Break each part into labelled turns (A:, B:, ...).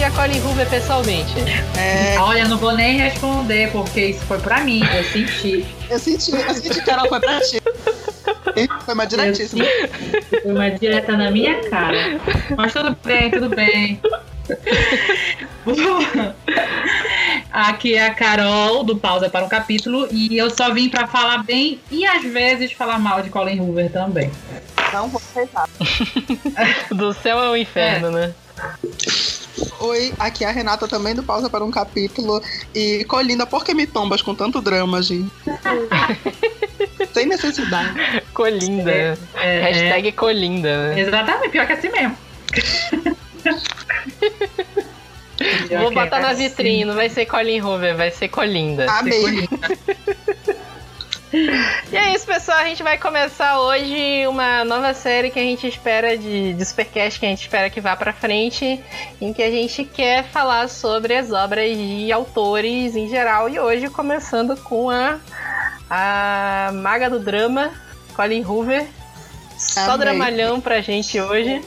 A: conheci a Colin Hoover pessoalmente?
B: É,
C: Olha, não vou nem responder, porque isso foi pra mim, eu senti.
B: eu senti, eu senti, Carol, foi pra ti. Foi uma diretíssima.
C: Foi uma direta na minha cara. Mas tudo bem, tudo bem. Aqui é a Carol do Pausa para um Capítulo e eu só vim pra falar bem e às vezes falar mal de Colin Hoover também.
B: Não vou aceitar.
A: Do céu ao inferno, né?
B: Oi, aqui é a Renata também do Pausa para um Capítulo. E Colinda, por que me tombas com tanto drama, gente? Sem necessidade.
A: Colinda.
C: É, é,
A: Hashtag Colinda, né?
C: Exatamente, pior que é assim mesmo.
A: Vou botar
C: é
A: na
C: assim.
A: vitrine, não vai ser Colin Hoover, vai ser Colinda.
B: Amei.
A: E é isso, pessoal. A gente vai começar hoje uma nova série que a gente espera de, de Supercast, que a gente espera que vá pra frente, em que a gente quer falar sobre as obras de autores em geral. E hoje, começando com a, a maga do drama, Colin Hoover. Só
B: Amei.
A: dramalhão pra gente hoje.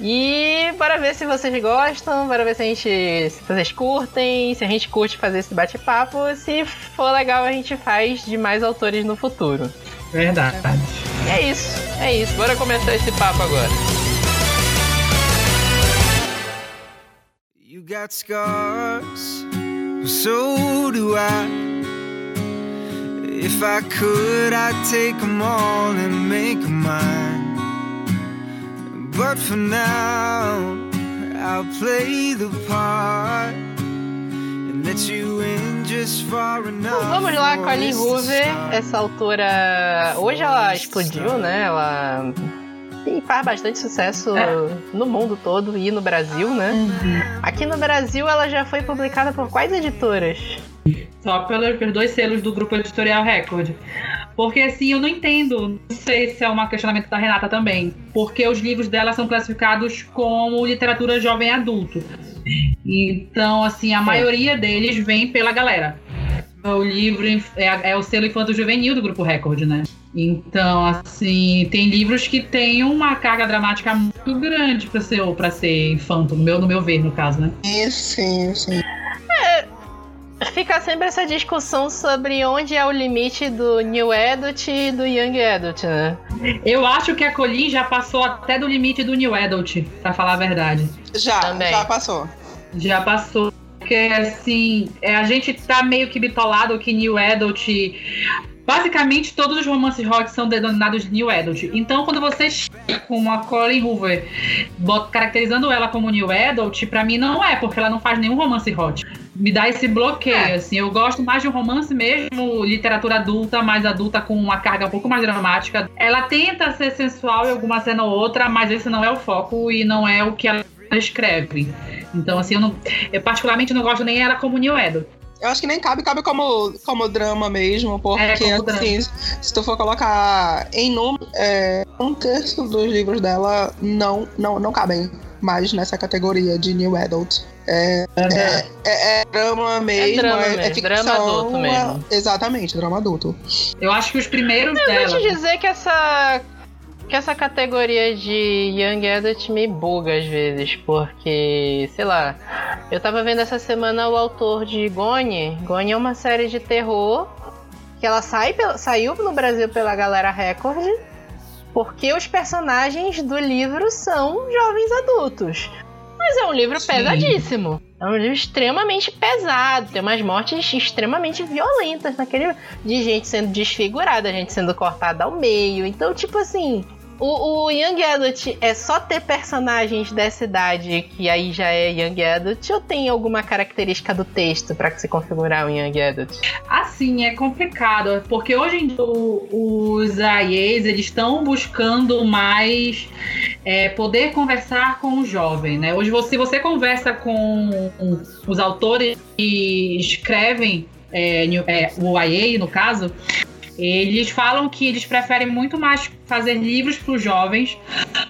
A: E bora ver se vocês gostam, bora ver se a gente. se vocês curtem, se a gente curte fazer esse bate-papo. Se for legal, a gente faz de mais autores no futuro.
C: Verdade.
A: E é isso, é isso. Bora começar esse papo agora.
D: You got scars, so do I. If I could, I'd take them all and make mine. But for now, I'll play the part and let you in just far enough.
A: Então vamos lá, Colin
D: us to
A: Hoover, essa autora. Hoje ela explodiu, né? Ela. E faz bastante sucesso
C: É.
A: no mundo todo e no Brasil, né? Aqui no Brasil ela já foi publicada por quais editoras?
C: Só pelos, pelos dois selos do grupo editorial Record. Porque assim, eu não entendo, não sei se é um questionamento da Renata também, porque os livros dela são classificados como literatura jovem adulto. Então, assim, a maioria deles vem pela galera. O livro é, é o selo infanto juvenil do grupo Record, né? Então, assim, tem livros que têm uma carga dramática muito grande para ser para ser infanto, no meu, no meu ver, no caso, né?
B: Sim, sim.
A: Fica sempre essa discussão sobre onde é o limite do New Adult e do Young Adult, né?
C: Eu acho que a Colin já passou até do limite do New Adult, pra falar a verdade.
B: Já,
A: Também.
B: já passou.
C: Já passou. Porque, assim, é, a gente tá meio que bitolado que New Adult. Basicamente, todos os romances hot são denominados New Adult. Então, quando você chega com a Colin Hoover bota- caracterizando ela como New Adult, pra mim não é, porque ela não faz nenhum romance hot. Me dá esse bloqueio,
A: É.
C: assim. Eu gosto mais de um romance mesmo, literatura adulta, mais adulta com uma carga um pouco mais dramática. Ela tenta ser sensual em alguma cena ou outra, mas esse não é o foco e não é o que ela escreve. Então, assim, eu, não, eu particularmente não gosto nem ela como New Adult.
B: Eu acho que nem cabe, cabe como, como drama mesmo, porque
C: É, drama.
B: assim, se tu for colocar em número, é, um terço dos livros dela não, não, não cabem mais nessa categoria de New Adult. É, é, é- é drama mesmo,
A: drama
B: é, é ficção.
A: drama adulto mesmo.
B: é- exatamente, drama adulto.
C: Eu acho que os primeiros
A: Eu
C: dela.
A: vou te dizer que essa que essa categoria de Young Adult me buga às vezes, porque, sei lá, eu tava vendo essa semana o autor de Gone. Gone é uma série de terror que ela sai, saiu no Brasil pela galera Record, porque os personagens do livro são jovens adultos. Mas é um livro
C: Sim.
A: pesadíssimo. É um livro extremamente pesado. Tem umas mortes extremamente violentas naquele. De gente sendo desfigurada, gente sendo cortada ao meio. Então, tipo assim. O, o Young Adult é só ter personagens dessa idade que aí já é Young Adult ou tem alguma característica do texto pra se configurar um Young Adult?
C: Assim, é complicado, porque hoje em dia os AIEs eles estão buscando mais é, poder conversar com o jovem, né? Hoje, você- se você conversa com os autores que escrevem é, é, o IA, no caso, eles falam que eles preferem muito mais fazer livros para os jovens,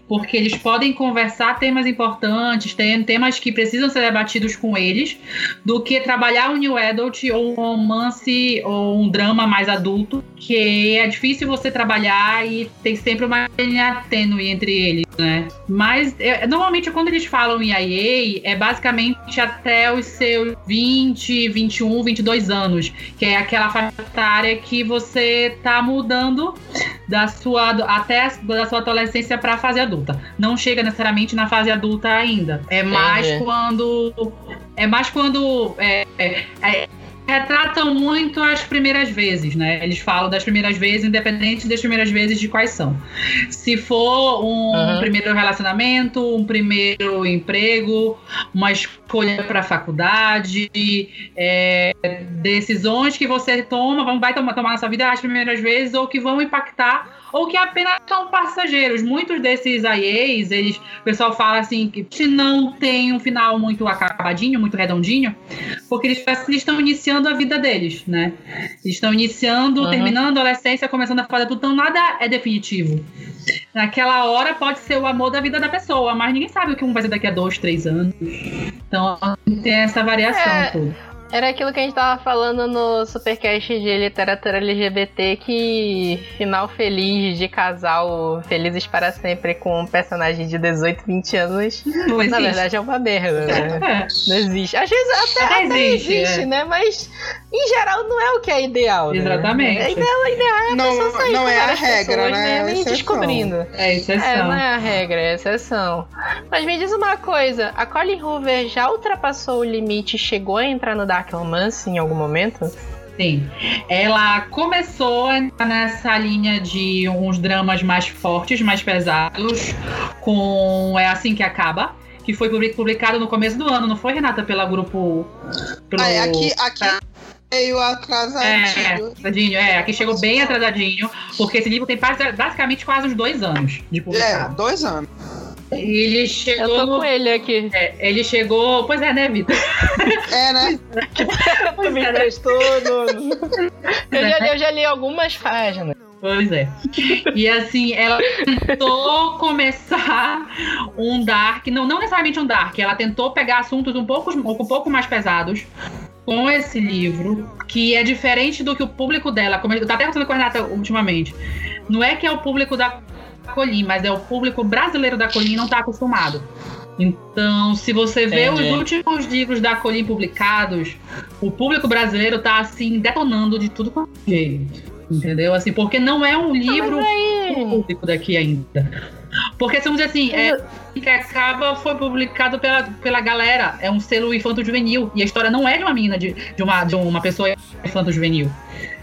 C: porque eles podem conversar temas importantes, tem temas que precisam ser debatidos com eles, do que trabalhar um new adult ou um romance ou um drama mais adulto, que é difícil você trabalhar e tem sempre uma linha tênue entre eles, né? Mas é, normalmente quando eles falam em IA, é basicamente até os seus 20, 21, 22 anos, que é aquela faixa etária que você tá mudando da sua até da sua adolescência para a fase adulta. Não chega necessariamente na fase adulta ainda. É mais quando é mais quando é, é, é, retratam muito as primeiras vezes, né? Eles falam das primeiras vezes, independente das primeiras vezes de quais são. Se for um
A: Uhum.
C: primeiro relacionamento, um primeiro emprego, uma escolha para faculdade, é, decisões que você toma, vai tomar, tomar na sua vida as primeiras vezes ou que vão impactar ou que apenas são passageiros. Muitos desses IAs, eles, o pessoal fala assim que não tem um final muito acabadinho, muito redondinho, porque eles eles estão iniciando a vida deles, né? Eles estão iniciando,
A: Uhum.
C: terminando a adolescência, começando a fase adulta, então nada é definitivo. Naquela hora pode ser o amor da vida da pessoa, mas ninguém sabe o que um vai ser daqui a dois, três anos. Então tem essa variação
A: É.
C: toda.
A: Era aquilo que a gente tava falando no Supercast de literatura LGBT, que final feliz de casal felizes para sempre com um personagem de 18, 20 anos,
C: Não
A: na verdade é uma merda, né?
C: É.
A: Não existe. Às vezes até,
C: Até
A: até
C: existe,
A: existe,
C: é.
A: né? Mas em geral não é o que é ideal. né?
C: Exatamente.
A: É ideal, é ideal é a
B: Não-
A: pessoa sair
B: não é a regra,
A: pessoas
B: né? É a
A: e
B: exceção.
A: descobrindo.
C: É exceção.
A: É, não é a regra, é a exceção. Mas me diz uma coisa, a Colin Hoover já ultrapassou o limite e chegou a entrar no Dark Romance em algum momento?
C: Sim. Ela começou a entrar nessa linha de uns dramas mais fortes, mais pesados, com É Assim Que Acaba, que foi publi- publicado no começo do ano, não foi, Renata? Pela grupo. Pelo...
B: Ah, é, aqui, aqui meio
C: É,
B: atrasadinho.
C: atrasadinho, é, aqui chegou bem atrasadinho, porque esse livro tem basi- basicamente quase uns dois anos de
B: É,
C: publicado.
B: dois anos.
C: E ele
A: Eu
C: chegou.
A: tô
C: no-
A: com ele aqui.
C: é, ele chegou. Pois é, né, Vitor?
B: É, né?
A: Tu me emprestou no... eu, já, li- eu já li algumas páginas.
C: Pois é. E assim, ela tentou começar um Dark, não, não necessariamente um Dark, ela tentou pegar assuntos um pouco, um pouco mais pesados com esse livro, que é diferente do que o público dela, como eu tava até conversando com a Renata ultimamente, não é que é o público da Colim, mas é o público brasileiro da Colim não tá acostumado. Então, se você vê
A: Entendi.
C: os últimos livros da Colim publicados, o público brasileiro tá assim detonando de tudo quanto é jeito. Entendeu? Assim, porque não é um livro
A: Mas aí...
C: público daqui ainda. Porque, vamos dizer assim, é, que acaba foi publicado pela, pela galera. É um selo infanto-juvenil. E a história não é de uma menina, de, de, uma, de uma pessoa infanto-juvenil.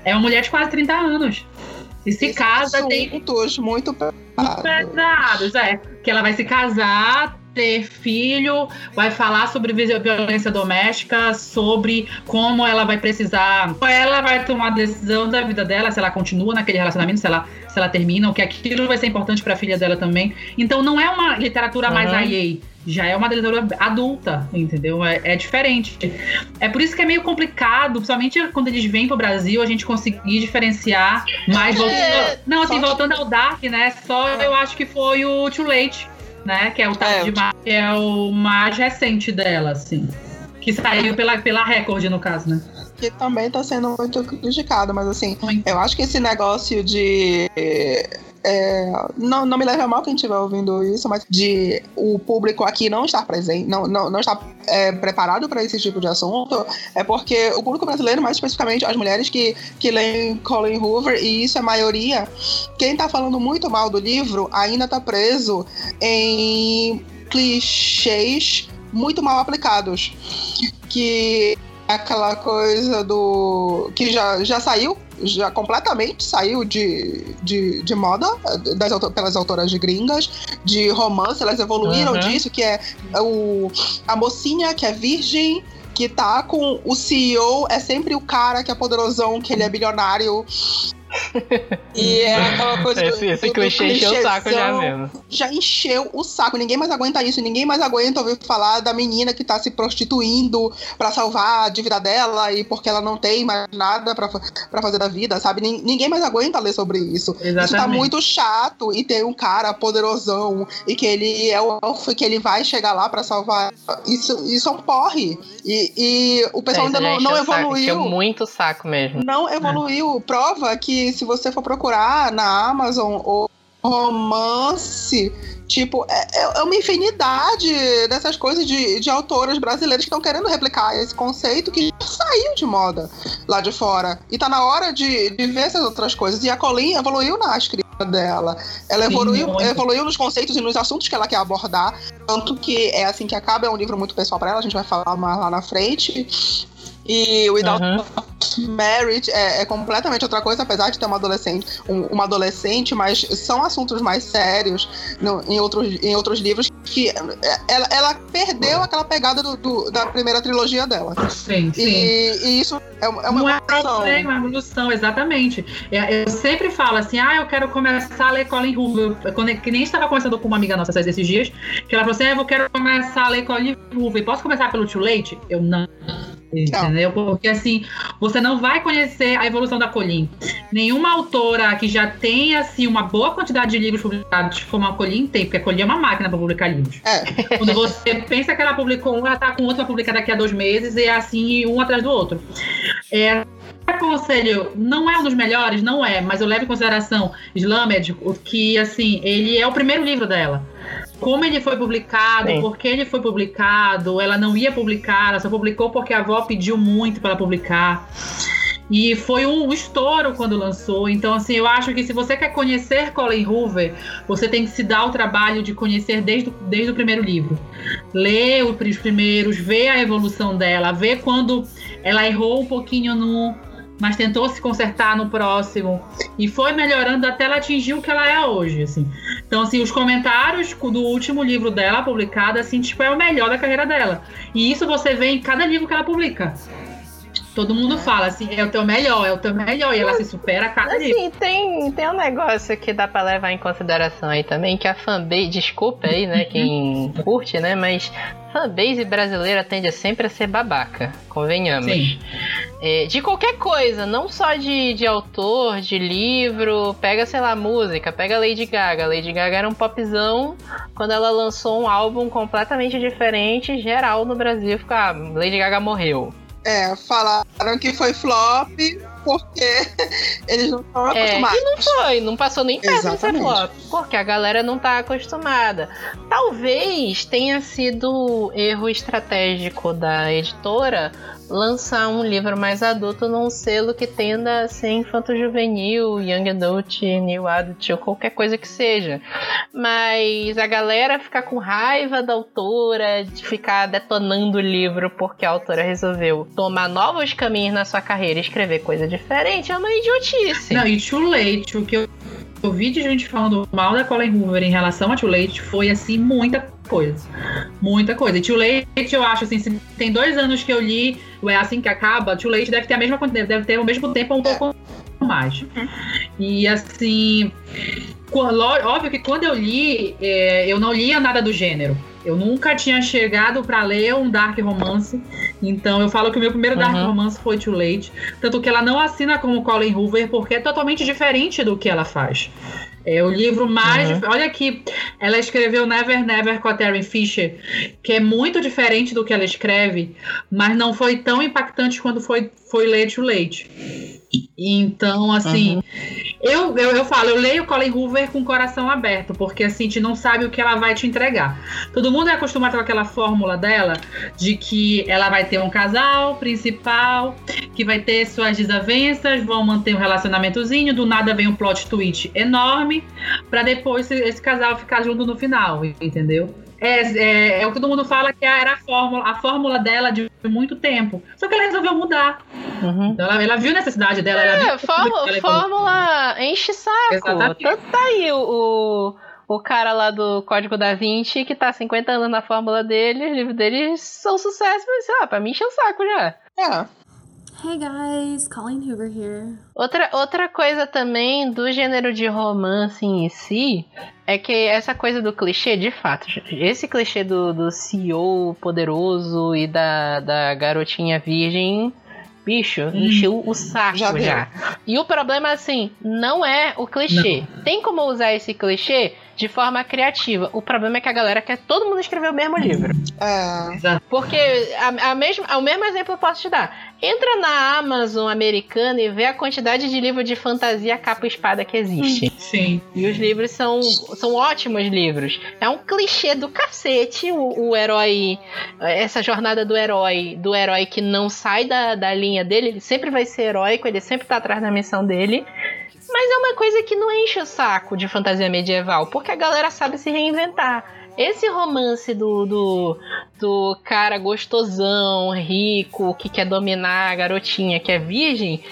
C: É uma mulher de quase 30 anos. E se
B: Esses
C: casa, tem
B: assuntos muito pesados.
C: pesados, é. Que ela vai se casar, ter filho, vai falar sobre vi- violência doméstica, sobre como ela vai precisar. Ela vai tomar a decisão da vida dela, se ela continua naquele relacionamento, se ela, se ela termina, o que aquilo vai ser importante pra filha dela também. Então não é uma literatura mais
A: Uhum.
C: IA. Já é uma literatura adulta, entendeu? É, é diferente. É por isso que é meio complicado, principalmente quando eles vêm pro Brasil, a gente conseguir diferenciar mais voltando.
A: É,
C: não, assim, voltando ao Dark, né? Só eu acho que foi o Too Late, né? Que é o Tarde
B: É, o
C: demais, que é o mais recente dela, assim. Que saiu pela, pela Record, no caso, né?
B: Que também tá sendo muito criticado, mas assim, eu acho que esse negócio de. É, não, não me leve a mal quem estiver ouvindo isso, mas de o público aqui não estar presente, não, não, não estar é, preparado para esse tipo de assunto, é porque o público brasileiro, mais especificamente as mulheres que, que leem Colin Hoover, e isso é a maioria, quem tá falando muito mal do livro ainda tá preso em clichês muito mal aplicados. Que é aquela coisa do. que já, já saiu, já completamente saiu de, de, de moda das, pelas autoras de gringas, de romance, elas evoluíram
A: Uhum.
B: disso, que é o, a mocinha que é virgem. Que tá com o CEO, é sempre o cara que é poderosão, que ele é bilionário. E é aquela coisa do-
A: Esse, esse
B: do- do
A: clichê encheu o saco já mesmo.
B: já encheu o saco. Ninguém mais aguenta isso. Ninguém mais aguenta ouvir falar da menina que tá se prostituindo pra salvar a dívida dela e porque ela não tem mais nada pra fazer da vida, sabe? Nin- Ninguém mais aguenta ler sobre isso. Isso tá
C: Exatamente.
B: muito chato e tem um cara poderosão e que ele é o elfo e que ele vai chegar lá pra salvar. Isso, isso é um porre. E, e o pessoal
A: É,
B: ainda não, não
A: o saco, encheu
B: evoluiu.
A: muito o saco mesmo.
B: Não evoluiu. Prova que se você for procurar na Amazon ou romance, tipo, é, é uma infinidade dessas coisas de, de autoras brasileiras que estão querendo replicar esse conceito que já saiu de moda lá de fora. E tá na hora de, de ver essas outras coisas. E a Colin evoluiu na escrita dela. Ela
C: Sim,
B: evoluiu,
C: muito.
B: evoluiu nos conceitos e nos assuntos que ela quer abordar. Tanto que é assim que acaba, é um livro muito pessoal pra ela, a gente vai falar mais lá na frente. E o Without
A: Uhum.
B: Marriage é, é completamente outra coisa, apesar de ter uma adolescente, um- uma adolescente, mas são assuntos mais sérios no- em, outros, em outros livros que é, ela, ela perdeu aquela pegada do- do- da primeira trilogia dela.
C: Sim, sim.
B: E, e isso é, uma- é uma
C: não
B: evolução.
C: é uma evolução, exatamente. É, Eu sempre falo assim, ah, eu quero começar a ler Colin Hoover. Quando- Que nem estava conversando com uma amiga nossa esses dias, que ela falou assim, ah, eu quero começar a ler Colin Hoover. Posso começar pelo Too Late? Eu não. Entendeu? Porque assim, você não vai conhecer a evolução da Colin. Nenhuma autora que já tenha assim, uma boa quantidade de livros publicados, como a Colin tem, porque a Colin é uma máquina para publicar livros.
B: É,
C: Quando você pensa que ela publicou um, ela tá com outro pra publicar daqui a dois meses, e é assim, um atrás do outro. É, Conselho não é um dos melhores, não é, mas eu levo em consideração Slamed, o que assim, ele é o primeiro livro dela. Como ele foi publicado,
A: Sim.
C: por que ele foi publicado, ela não ia publicar, ela só publicou porque a avó pediu muito para ela publicar. E foi um estouro quando lançou. Então, assim, eu acho que se você quer conhecer Colin Hoover, você tem que se dar o trabalho de conhecer desde, o- desde o primeiro livro. Ler os primeiros, ver a evolução dela, ver quando ela errou um pouquinho no. Mas tentou se consertar no próximo. E foi melhorando até ela atingir o que ela é hoje, assim. Então, assim, os comentários do último livro dela, publicado, assim, tipo, é o melhor da carreira dela. E isso você vê em cada livro que ela publica. Todo mundo fala assim, é o teu melhor, é o teu melhor. E ela se supera a cada livro.
A: Assim, tem, tem um negócio que dá pra levar em consideração aí também, que a fanbase, desculpa aí, né, quem curte, né, mas fanbase brasileira tende sempre a ser babaca, convenhamos.
C: Sim.
A: É, de qualquer coisa, não só de, de autor, de livro, pega, sei lá, música, pega Lady Gaga. Lady Gaga era um popzão quando ela lançou um álbum completamente diferente, geral no Brasil fica, ah, Lady Gaga morreu.
B: é, falaram que foi flop porque eles não estão
A: É,
B: acostumados.
A: e não foi, não passou nem perto
B: Exatamente.
A: flop, porque a galera não tá acostumada. Talvez tenha sido erro estratégico da editora lançar um livro mais adulto num selo que tenda a ser infanto-juvenil, young adult, new adult ou qualquer coisa que seja. Mas a galera ficar com raiva da autora, de ficar detonando o livro porque a autora resolveu tomar novos caminhos na sua carreira e escrever coisa diferente é uma idiotice.
C: Não, e Too Late, o que eu eu vi de gente falando mal da Colin Hoover em relação a Too Late foi, assim, muita coisa. Muita coisa. E Too Late, eu acho, assim, se tem dois anos que eu li, o É Assim Que Acaba, Too Late deve ter a mesma quantidade, deve ter ao mesmo tempo um pouco mais. E, assim, óbvio que quando eu li, é, eu não lia nada do gênero. Eu nunca tinha chegado pra ler um dark romance. Então eu falo que o meu primeiro dark
A: Uhum.
C: romance foi Too Late. Tanto que ela não assina como Colin Hoover, porque é totalmente diferente do que ela faz. É o livro mais.
A: Uhum.
C: Olha aqui, ela escreveu Never Never com a Terry Fisher, que é muito diferente do que ela escreve, mas não foi tão impactante quando foi, foi ler Too Late. Então, assim, eu, eu, eu falo, eu leio Colin Hoover com o coração aberto, porque assim, a gente não sabe o que ela vai te entregar. Todo mundo é acostumado com aquela fórmula dela de que ela vai ter um casal principal, que vai ter suas desavenças, vão manter um relacionamentozinho, do nada vem um plot twist enorme, pra depois esse casal ficar junto no final, entendeu? É, é, é o que todo mundo fala que era a fórmula, a fórmula dela de muito tempo. Só que ela resolveu mudar.
A: Uhum.
C: Então, ela, ela viu a necessidade dela. ela viu
A: É, fórmula,
C: ela
A: fórmula enche saco.
C: Exatamente.
A: Tanto tá aí o, o, o cara lá do Código da Vinci, que tá há 50 anos na fórmula dele, os livros dele são sucesso, mas sei lá, pra mim enche o saco já.
B: É.
E: Hey guys, Colleen Hoover here.
A: Outra, outra coisa também do gênero de romance em si é que essa coisa do clichê, de fato, esse clichê do, do CEO poderoso e da, da garotinha virgem bicho, hum, encheu o saco já, já. E o problema, assim, não é o clichê. Não. Tem como usar esse clichê de forma criativa. O problema é que a galera quer todo mundo escrever o mesmo livro.
B: É.
A: Porque a, a mesma, o mesmo exemplo eu posso te dar. Entra na Amazon americana e vê a quantidade de livro de fantasia capa espada que existe.
C: Sim.
A: E os livros são, são ótimos livros. É um clichê do cacete o, o herói. Essa jornada do herói, do herói que não sai da, da linha dele, ele sempre vai ser heróico, ele sempre tá atrás da missão dele. Mas é uma coisa que não enche o saco de fantasia medieval, porque a galera sabe se reinventar. Esse romance do, do, do cara gostosão, rico, que quer dominar a garotinha que é virgem,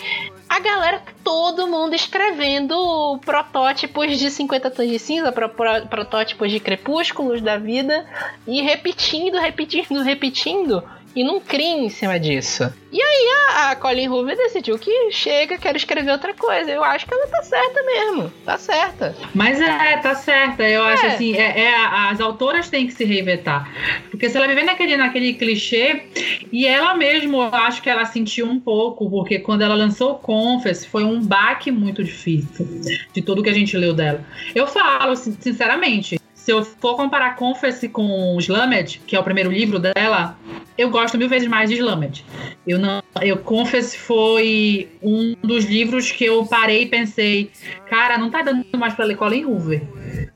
A: a galera, todo mundo escrevendo protótipos de 50 tons de cinza, pro, pro, protótipos de crepúsculos da vida, e repetindo, repetindo, repetindo e não cria em cima disso. E aí a, a Colin Hoover decidiu que chega, quero escrever outra coisa. Eu acho que ela tá certa mesmo. Tá certa.
C: Mas é, tá certa. Eu é. acho assim, é, é, as autoras têm que se reinventar. Porque se ela viver naquele, naquele clichê, e ela mesmo, eu acho que ela sentiu um pouco, porque quando ela lançou o Confess, foi um baque muito difícil de tudo que a gente leu dela. Eu falo, sinceramente, se eu for comparar Confess com Slamed, que é o primeiro livro dela, eu gosto mil vezes mais de Slamed. Eu não, eu Confess foi um dos livros que eu parei e pensei, cara, não tá dando mais para ler Colin Hoover.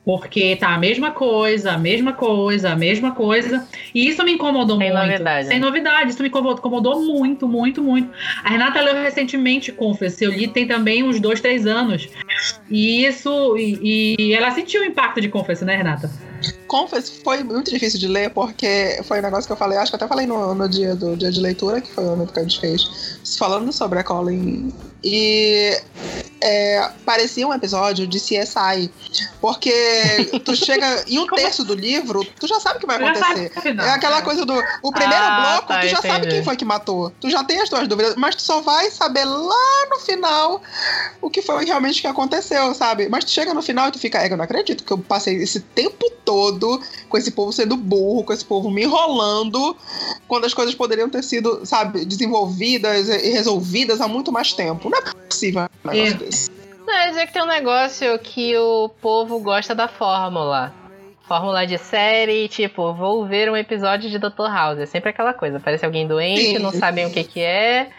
C: Porque tá a mesma coisa, a mesma coisa, a mesma coisa. E isso me incomodou
A: Sem
C: muito.
A: Novidade,
C: Sem
A: né?
C: novidade. Isso me incomodou muito, muito, muito. A Renata leu recentemente Confess. Eu li tem também uns dois, três anos. E isso. E, e ela sentiu o impacto de Confess, né, Renata?
B: Confess foi muito difícil de ler, porque foi um negócio que eu falei, acho que até falei no, no dia do dia de leitura, que foi o ano que a gente fez, falando sobre a Colin. E é, parecia um episódio de CSI. Porque tu chega em um terço do livro, tu já sabe o que vai acontecer. É aquela coisa do. O primeiro ah, bloco, tá, tu já entendi. sabe quem foi que matou. Tu já tem as tuas dúvidas, mas tu só vai saber lá no final o que foi realmente que aconteceu, sabe? Mas tu chega no final e tu fica, é, eu não acredito que eu passei esse tempo todo com esse povo sendo burro, com esse povo me enrolando, quando as coisas poderiam ter sido, sabe, desenvolvidas e resolvidas há muito mais tempo. Não é possível um é. desse.
A: Não, é dizer que tem um negócio que o povo gosta da fórmula fórmula de série, tipo, vou ver um episódio de Dr. House. É sempre aquela coisa. Parece alguém doente, não sabem o que que é.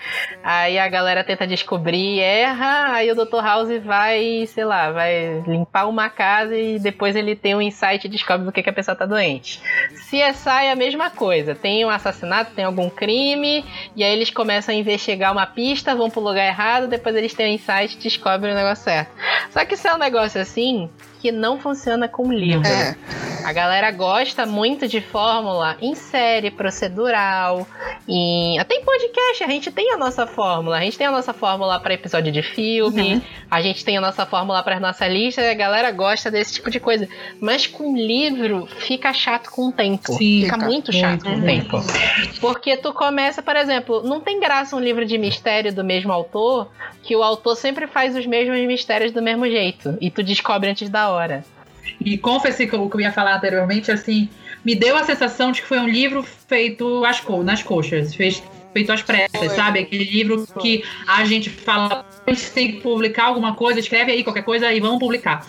A: Aí a galera tenta descobrir, erra. Aí o Dr. House vai, sei lá, vai limpar uma casa e depois ele tem um insight e descobre do que, que a pessoa tá doente. CSI é a mesma coisa. Tem um assassinato, tem algum crime, e aí eles começam a investigar uma pista, vão pro lugar errado, depois eles têm um insight e descobrem o negócio certo. Só que isso é um negócio assim que não funciona com livro. É. A galera gosta muito de fórmula em série procedural, em até em podcast a gente tem a nossa fórmula. A gente tem a nossa fórmula para episódio de filme, uhum. a gente tem a nossa fórmula para nossa lista. A galera gosta desse tipo de coisa. Mas com livro fica chato com o tempo. Sim, fica, muito chato muito, com o tempo. Porque tu começa, por exemplo, não tem graça um livro de mistério do mesmo autor que o autor sempre faz os mesmos mistérios do mesmo jeito e tu descobre antes da hora.
C: E confesso que o que eu ia falar anteriormente, assim, me deu a sensação de que foi um livro feito às co nas coxas, fez, feito às pressas, sabe? Aquele livro que a gente fala, a gente tem que publicar alguma coisa, escreve aí qualquer coisa e vamos publicar.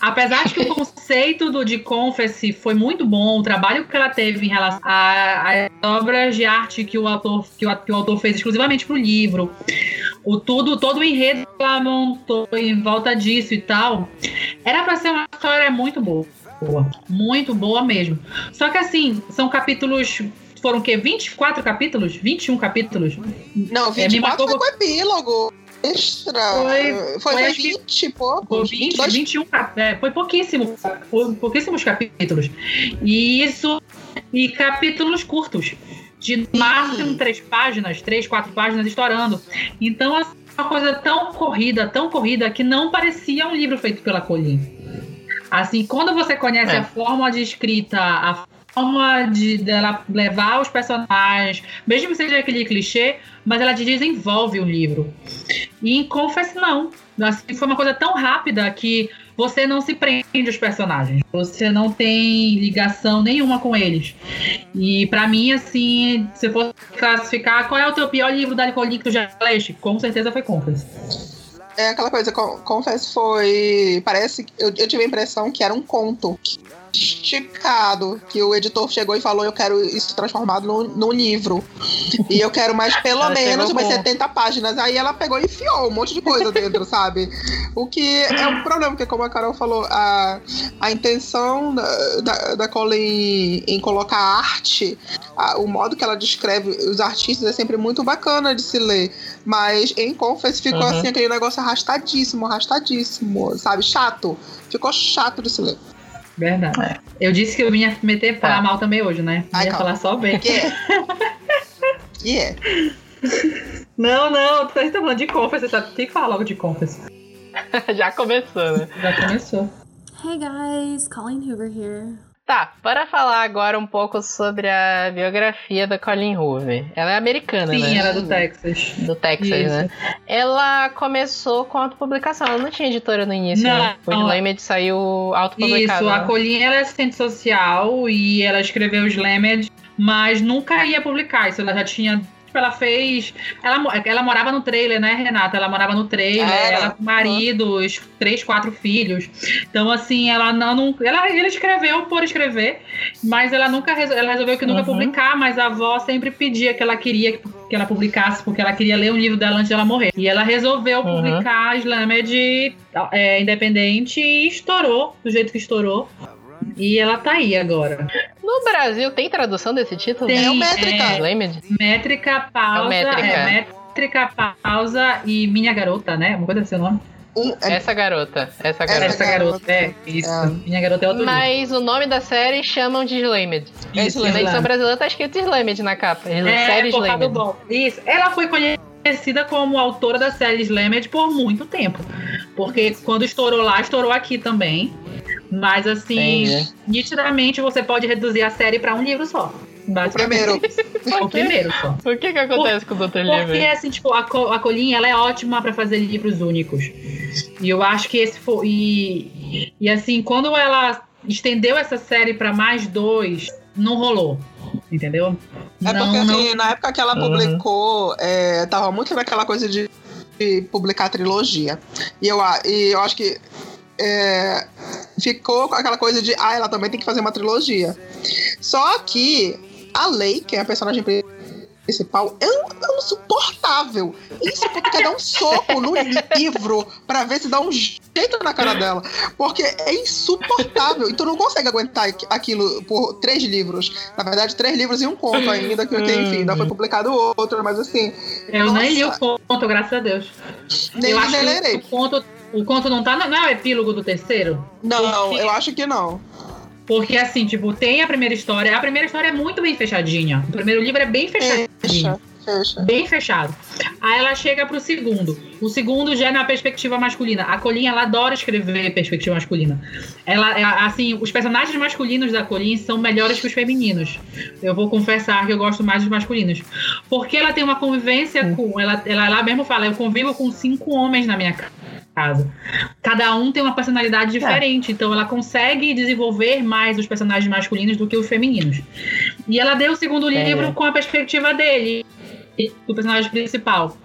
C: Apesar de que o conceito do de Confess foi muito bom, o trabalho que ela teve em relação às obras de arte que o autor, que o, que o autor fez exclusivamente para o livro, o tudo, todo o enredo que ela montou em volta disso e tal, era para ser uma história muito boa. Muito boa mesmo. Só que assim, são capítulos foram o quê? 24 capítulos? 21 capítulos?
B: Não, 24 é, marcou... foi com epílogo. Extra. Foi, foi, foi 20 e poucos.
C: Foi 20, 22. 21, é, foi pouquíssimo. Foi pouquíssimos capítulos. E isso. E capítulos curtos. De máximo três páginas, três, quatro páginas estourando. Então, é uma coisa tão corrida, tão corrida, que não parecia um livro feito pela Colin. Assim, quando você conhece é. a forma de escrita, a forma de dela levar os personagens, mesmo que seja aquele clichê, mas ela desenvolve o livro. E em Confess, não. Assim, foi uma coisa tão rápida que você não se prende aos personagens. Você não tem ligação nenhuma com eles. E para mim, assim, se for classificar, qual é o teu pior livro da Nicole que tu já leste? Com certeza foi Confess.
B: É aquela coisa, confesso, foi. Parece. Eu, eu tive a impressão que era um conto esticado que o editor chegou e falou: Eu quero isso transformado num, num livro. E eu quero mais, pelo ela menos, umas 70 páginas. Aí ela pegou e enfiou um monte de coisa dentro, sabe? O que é um problema, porque, como a Carol falou, a, a intenção da, da, da Colin em colocar arte, a, o modo que ela descreve os artistas é sempre muito bacana de se ler. Mas em Confess ficou uhum. assim, aquele negócio arrastadíssimo, arrastadíssimo, sabe? Chato. Ficou chato de se ler.
C: Verdade. É. Eu disse que eu vinha meter falar tá. mal também hoje, né? Ai, ia calma. falar só bem.
B: Que é? que é?
C: Não, não, você tá falando de Confess, você tem que falar logo de Confess.
A: Já começou, né?
C: Já começou.
E: Hey guys, Colleen Hoover here.
A: Tá, para falar agora um pouco sobre a biografia da Colleen Hoover. Ela é americana,
C: Sim,
A: né?
C: Sim, ela é do Texas.
A: Do Texas, Isso. né? Ela começou com autopublicação. Ela não tinha editora no início,
C: não,
A: né? O Slammed saiu autopublicado.
C: Isso, a Colleen ela é assistente social e ela escreveu o Slammed, mas nunca ia publicar. Isso ela já tinha Tipo, ela fez. Ela, ela morava no trailer, né, Renata? Ela morava no trailer, é, ela com marido, os três, quatro filhos. Então, assim, ela não. Ela, ela escreveu por escrever, mas ela nunca ela resolveu que nunca uhum. publicar, mas a avó sempre pedia que ela queria que, que ela publicasse, porque ela queria ler um livro dela antes de ela morrer. E ela resolveu uhum. publicar Slammed é, independente e estourou do jeito que estourou. E ela tá aí agora.
A: No Brasil, tem tradução desse título?
C: Tem,
B: é o Métrica.
C: É, métrica, pausa. É, métrica. é métrica, pausa e Minha Garota, né? Uma coisa assim o nome.
A: É... Essa garota. Essa garota.
C: Essa garota, é. Isso. É. Minha garota é outro
A: Mas
C: livro.
A: o nome da série chamam de Slammed.
C: Isso,
A: e na edição brasileira tá escrito Slammed na capa. É, série Slammed.
C: Isso. Ela foi conhecida como autora da série Slammed por muito tempo. Porque quando estourou lá, estourou aqui também. Mas assim, Entendi. nitidamente você pode reduzir a série para um livro só.
B: O primeiro.
C: o primeiro só.
A: O que que acontece Por, com o Dr. Livro?
C: Porque, assim, tipo, a, a Colinha, ela é ótima para fazer livros únicos. E eu acho que esse foi... E, e assim, quando ela estendeu essa série para mais dois, não rolou. Entendeu?
B: É não, porque, assim, na época que ela uhum. publicou, é, tava muito naquela coisa de, de publicar trilogia. E eu, e eu acho que é, ficou com aquela coisa de, ah, ela também tem que fazer uma trilogia. Só que a Lei, que é a personagem principal, é, é insuportável. Isso porque quer dar um soco no livro pra ver se dá um jeito na cara dela. Porque é insuportável. E tu não consegue aguentar aquilo por três livros. Na verdade, três livros e um conto ainda, que, enfim, ainda foi publicado outro, mas assim.
C: Eu nossa. nem li o conto, graças a Deus.
B: Nem, eu nem lerei.
C: O conto o conto não tá no, não é o epílogo do terceiro?
B: Não, Porque... eu acho que não.
C: Porque, assim, tipo, tem a primeira história. A primeira história é muito bem fechadinha. O primeiro livro é bem fechadinho. Fecha, fecha. Bem fechado. Aí ela chega pro segundo. O segundo já é na perspectiva masculina. A Colinha, ela adora escrever perspectiva masculina. Ela, é, assim, os personagens masculinos da Colinha são melhores que os femininos. Eu vou confessar que eu gosto mais dos masculinos. Porque ela tem uma convivência hum. com. Ela, ela, ela mesmo fala, eu convivo com cinco homens na minha casa casa. Cada um tem uma personalidade é. diferente, é. então ela consegue desenvolver mais os personagens masculinos do que os femininos. E ela deu o segundo é. livro com a perspectiva dele, do personagem principal.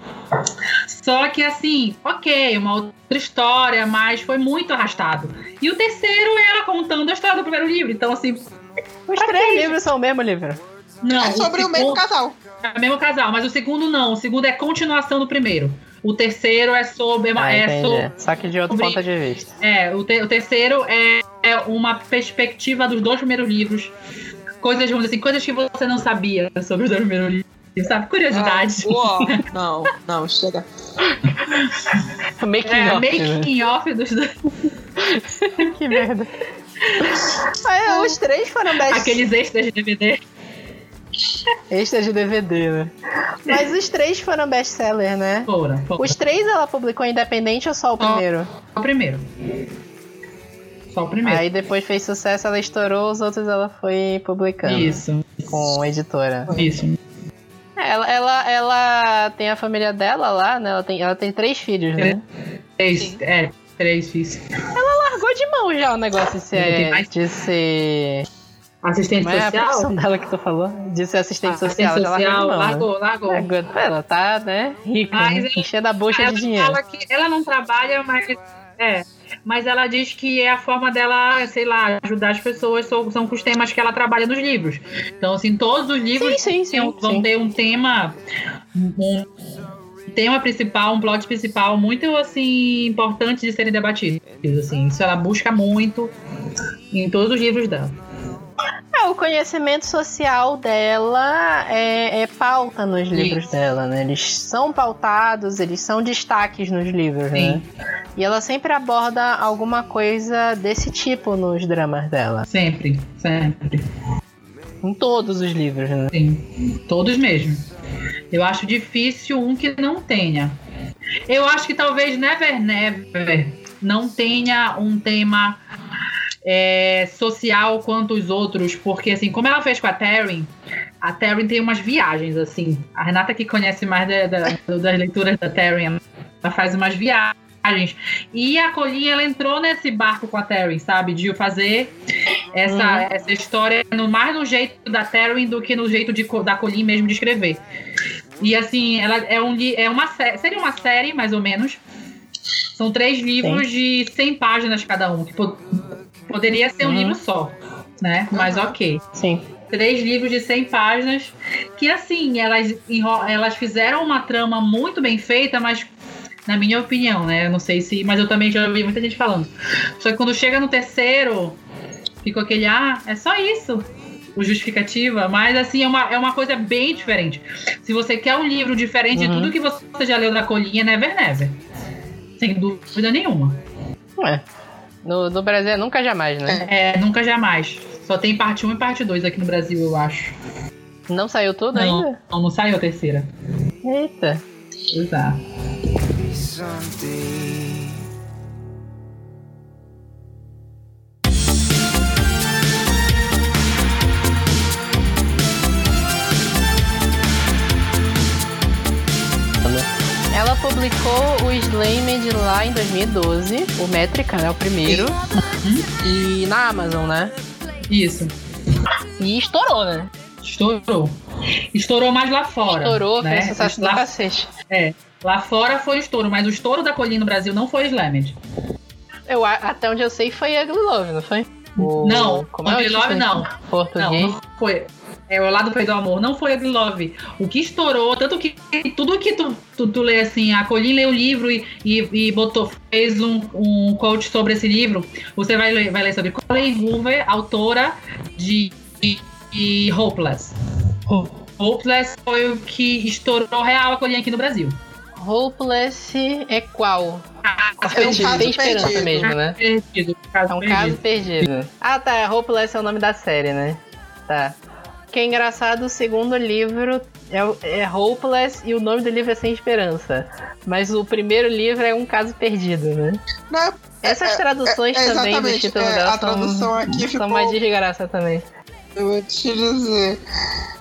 C: Só que assim, ok, uma outra história, mas foi muito arrastado. E o terceiro é ela contando a história do primeiro livro. Então, assim.
A: Os três livros são o mesmo livro.
C: Não.
B: É sobre o, segundo, o mesmo casal.
C: É o mesmo casal, mas o segundo não. O segundo é continuação do primeiro. O terceiro é sobre.
A: Ah,
C: é
A: sobre, Só que de outro sobre, ponto de vista.
C: É, o, te, o terceiro é, é, uma perspectiva dos dois primeiros livros. Coisas, vamos dizer assim, coisas que você não sabia sobre os dois primeiros livros. Sabe? Curiosidade.
B: Ah, não, não, chega.
A: making
C: é,
A: off.
C: Making né? off dos dois.
A: que merda. Ah, os três foram best.
C: Aqueles extras de DVD.
A: Extra de DVD, né? Mas os três foram best-seller, né?
C: Foram, foram.
A: Os três ela publicou independente ou só o primeiro?
C: O primeiro. Só o primeiro.
A: Aí depois fez sucesso, ela estourou, os outros ela foi publicando.
C: Isso.
A: Com editora.
C: Isso.
A: É, Ela, ela, ela tem a família dela lá, né? Ela tem, ela tem três filhos, né?
C: Três, é, três fiz.
A: Largou de mão já o negócio ser. De ser.
C: Assistente
A: Como é a
C: social?
A: dela que tu falou? De ser assistente
C: Assistente
A: social. já largou de mão, né?
C: largou, largou.
A: Largou. Ela tá, né? Rica,
C: Mas
A: né?
C: ela-
A: enchendo a bucha
C: ela
A: de dinheiro.
C: que ela não trabalha, mas é. Mas ela diz que é a forma dela, sei lá, ajudar as pessoas são, são com os temas que ela trabalha nos livros. Então, assim, todos os livros
A: Sim, sim, sim,
C: vão ter um tema, um tema principal, um plot principal muito assim importante de serem debatidos. Assim, isso ela busca muito em todos os livros dela.
A: É, o conhecimento social dela é, é pauta nos livros dela, né? Eles são pautados, eles são destaques nos livros, né? E ela sempre aborda alguma coisa desse tipo nos dramas dela.
C: Sempre, sempre.
A: Em todos os livros, né?
C: Sim, todos mesmo. Eu acho difícil um que não tenha. Eu acho que talvez Never Never não tenha um tema é, social quanto os outros, porque assim, como ela fez com a Taryn, a Taryn tem umas viagens, assim. A Renata que conhece mais da- da- das leituras da Taryn, ela faz umas viagens. E a Colinha, ela entrou nesse barco com a Taryn, sabe? De fazer essa,
A: Uhum.
C: essa história no, mais no jeito da Taryn do que no jeito de, da Colin mesmo de escrever. E assim, ela é, um, é uma seria uma série, mais ou menos. São três livros de 100 páginas cada um, que po- poderia ser um
A: Uhum.
C: livro só, né? Mas ok.
A: Sim.
C: Três livros de 100 páginas, que assim, elas, elas fizeram uma trama muito bem feita, mas na minha opinião, né? Eu não sei se. Mas eu também já ouvi muita gente falando. Só que quando chega no terceiro, ficou aquele, ah, é só isso. O justificativa, mas assim, é uma, é uma coisa bem diferente. Se você quer um livro diferente de
A: Uhum.
C: tudo que você já leu da colinha, Never Never. Sem dúvida nenhuma.
A: É. No, no Brasil é nunca jamais, né?
C: É, nunca jamais. Só tem parte 1 e parte 2 aqui no Brasil, eu acho.
A: Não saiu tudo
C: Não,
A: ainda?
C: não, não saiu a terceira.
A: Eita.
C: Exato.
A: Publicou o Slammed lá em 2012, o Métrica, né? O primeiro. E na Amazon, né?
C: Isso.
A: E estourou, né?
C: Estourou. Estourou mais lá fora.
A: Estourou,
C: né?
A: fez sucesso do
C: lá,
A: cacete.
C: é, lá fora foi estouro, mas o estouro da Colina no Brasil não foi Slammed.
A: Eu, a- até onde eu sei foi Ugly Love, não foi? O-
C: Não,
A: como é o
C: Ugly Love não. Não,
A: Português.
C: não foi. É o lado feio do amor, não foi Ugly Love. O que estourou, tanto que tudo que tu, tu, tu lê assim, a Colin leu o livro e, e, e botou, fez um, um coach sobre esse livro, você vai ler, vai ler sobre Colin Hoover, autora de, de, de Hopeless. Hopeless foi o que estourou real a Colin aqui no Brasil.
A: Hopeless é qual?
B: É um caso
A: Tem esperança
B: perdido.
A: mesmo, né?
C: Perdido.
A: É um caso perdido. Ah, tá. Hopeless é o nome da série, né? Tá. Que é engraçado, o segundo livro é, é Hopeless e o nome do livro é Sem Esperança. Mas o primeiro livro é Um Caso Perdido, né?
B: Não,
A: Essas
B: é-
A: traduções
B: é-
A: também do título
B: é,
A: dela são,
B: aqui
A: são
B: ficou-
A: mais desgraça também.
B: eu vou te dizer.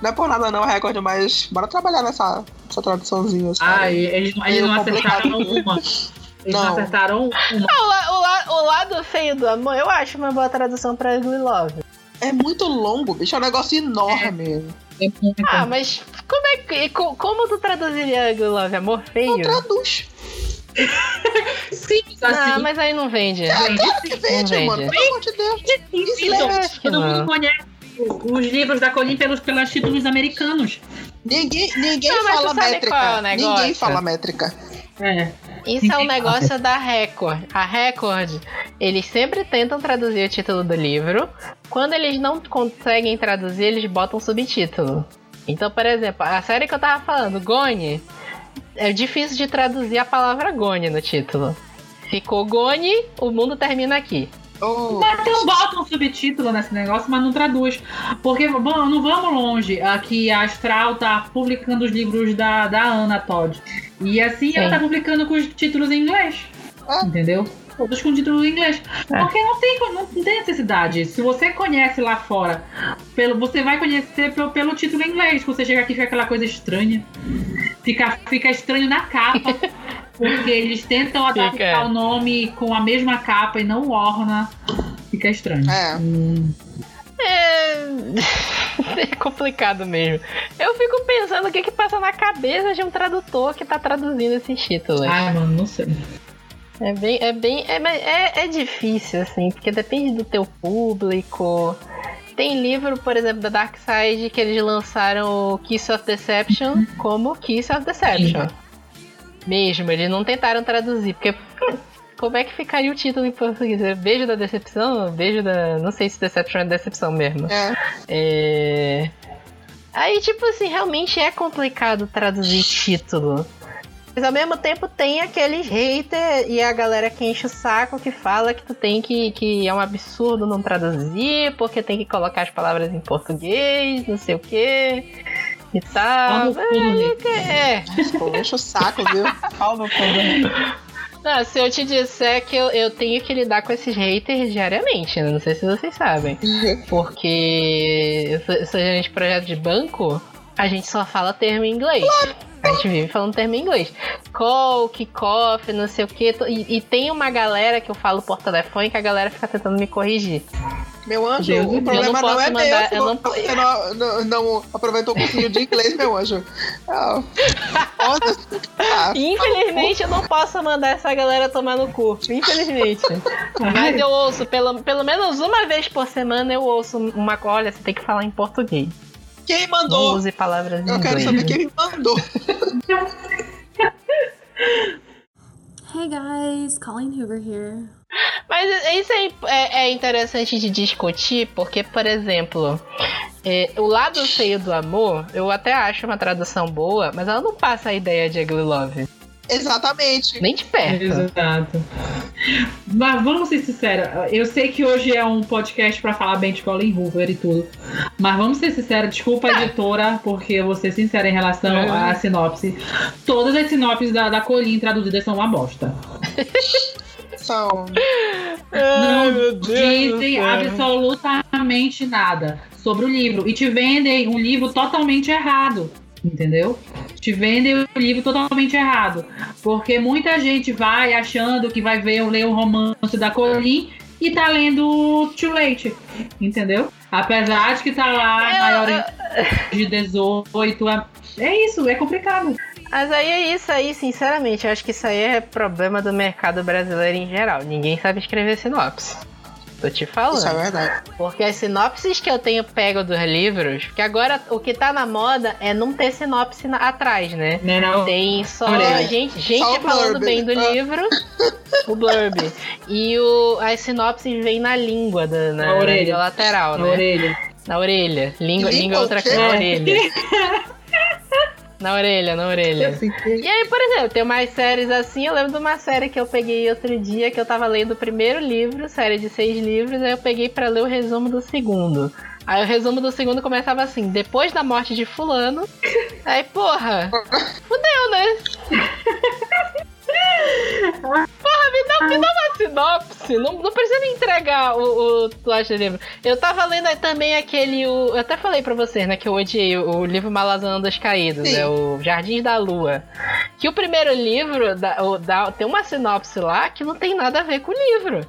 B: Não é por nada não, recorde, mas bora trabalhar nessa, nessa traduçãozinha.
C: Ah, e eles, eles não acertaram uma. Eles não,
B: Não.
C: acertaram uma.
A: Ah, o, la- o la- o lado feio do amor, eu acho uma boa tradução pra Ugly Love.
B: É muito longo, bicho, é um negócio enorme.
C: É muito.
A: Ah, mas como é que. co- Como tu traduziria Love? Amor feio?
B: Não traduz.
C: Simples
A: Ah,
C: assim.
A: mas aí não vende.
C: Gente,
B: Claro que vende,
A: Não
B: mano.
A: vende.
B: Pelo amor de Deus.
A: Que
C: todo
A: não.
C: mundo conhece os livros da Colin pelos, pelos títulos americanos.
B: Ninguém, ninguém
A: Não,
B: fala métrica.
A: é negócio?
B: Ninguém fala métrica.
C: É.
A: Isso é um negócio da Record. A Record, eles sempre tentam traduzir o título do livro. Quando eles não conseguem traduzir, eles botam subtítulo. Então, por exemplo, a série que eu tava falando, Gone, é difícil de traduzir a palavra Gone no título. Ficou Gone, o mundo termina aqui.
B: Oh,
C: Mas então bota um subtítulo nesse negócio, mas não traduz. Porque, bom, não vamos longe. Aqui a Astral tá publicando os livros da, da Ana Todd. E assim ela
A: Sim.
C: tá publicando com os títulos em inglês.
B: Ah.
C: Entendeu? todos com título em inglês.
A: É.
C: Porque não tem, não tem necessidade. Se você conhece lá fora, pelo, você vai conhecer pelo, pelo título em inglês. Quando você chega aqui, fica aquela coisa estranha. Fica, fica estranho na capa. Porque eles tentam adaptar
A: Fica.
C: o nome com a mesma capa e não orna. Fica estranho.
B: É.
C: Hum.
A: É... é complicado mesmo. Eu fico pensando o que que passa na cabeça de um tradutor que tá traduzindo esses títulos.
C: Ai, mano, não sei.
A: É bem, é bem, é, é, é difícil assim, porque depende do teu público. Tem livro, por exemplo, da Dark Side que eles lançaram o Kiss of Deception como Kiss of Deception. Mesmo, eles não tentaram traduzir, porque como é que ficaria o título em português? É Beijo da Decepção? Beijo da. Não sei se Deception é decepção mesmo.
B: É.
A: É... Aí, tipo assim, realmente é complicado traduzir título. Mas ao mesmo tempo tem aqueles haters e a galera que enche o saco que fala que tu tem que. que é um absurdo não traduzir, porque tem que colocar as palavras em português, não sei o que. E tal.
C: Pau no cu do hater.
A: É.
B: Enche o saco, viu?
C: Pau no cu
A: Não, se eu te disser que eu, eu tenho que lidar com esses haters diariamente, né? não sei se vocês sabem. Porque eu sou, eu sou gerente de projeto de banco, a gente só fala termo em inglês. A gente vive falando termo em inglês. Call, kickoff, não sei o que. E, e tem uma galera que eu falo por telefone que a galera fica tentando me corrigir.
B: Meu anjo,
C: Deus
B: o problema
A: não
B: não, é
A: mandar-
B: meu.
A: eu não-
B: Você não, não, não aproveitou um pouquinho de inglês, meu anjo. Ah. Ah,
A: Infelizmente eu não posso mandar essa galera tomar no cu. Infelizmente. Mas eu ouço, pelo, pelo menos uma vez por semana eu ouço uma olha, você tem que falar em português.
B: quem
A: Não
B: mandou?
A: use palavras em
B: Eu quero
A: inglês.
B: saber quem me mandou.
E: Hey guys, Colleen Hoover here.
A: Mas isso é, é- é interessante de discutir, porque, por exemplo, é, o lado feio do amor, eu até acho uma tradução boa, mas ela não passa a ideia de ugly love.
B: Exatamente.
A: Nem de perto.
C: Exato. Mas vamos ser sinceros, eu sei que hoje é um podcast pra falar bem de Colin Hoover e tudo. Mas vamos ser sinceros, desculpa a editora, porque eu vou ser sincera em relação à sinopse. Todas as sinopses da, da Colin traduzidas são uma bosta.
B: São.
C: Não dizem absolutamente nada sobre o livro. E te vendem um livro totalmente errado. Entendeu? Te vendem o livro totalmente errado. Porque muita gente vai achando que vai ver ler o romance da Colin e tá lendo Too Late. Entendeu? Apesar de que tá lá
A: Eu-
C: maior de 18. é- É isso, é complicado.
A: Mas aí é isso aí, sinceramente, eu acho que isso aí é problema do mercado brasileiro em geral. Ninguém sabe escrever sinopse. Tô te falando.
B: Isso é verdade.
A: Porque as sinopses que eu tenho pego dos livros, porque agora o que tá na moda é não ter sinopse na- atrás, né?
C: Né, não?
A: Tem só
C: Olha,
A: gente, gente
B: só o
A: falando
B: blurb.
A: bem do
B: Ah.
A: livro, o blurb. E o, as sinopses vêm na língua, da, na,
C: Na orelha.
A: na lateral,
C: Na
A: né?
C: orelha.
A: Na orelha. Língua,
B: Língua
A: língua é outra coisa. Na orelha. na orelha, na orelha. E aí, por exemplo, tem umas séries assim. Eu lembro de uma série que eu peguei outro dia que eu tava lendo o primeiro livro, série de seis livros, aí eu peguei pra ler o resumo do segundo. Aí o resumo do segundo começava assim: depois da morte de Fulano. Aí, porra, fudeu, né? Porra, me dá, me dá uma sinopse. Não, não precisa me entregar o, o plot do livro. Eu tava lendo aí também aquele. O, eu até falei pra vocês, né, que eu odiei o, o livro Malazana dos Caídos,
B: Sim.
A: né? O Jardins da Lua. Que o primeiro livro da, o- da- tem uma sinopse lá que não tem nada a ver com o livro.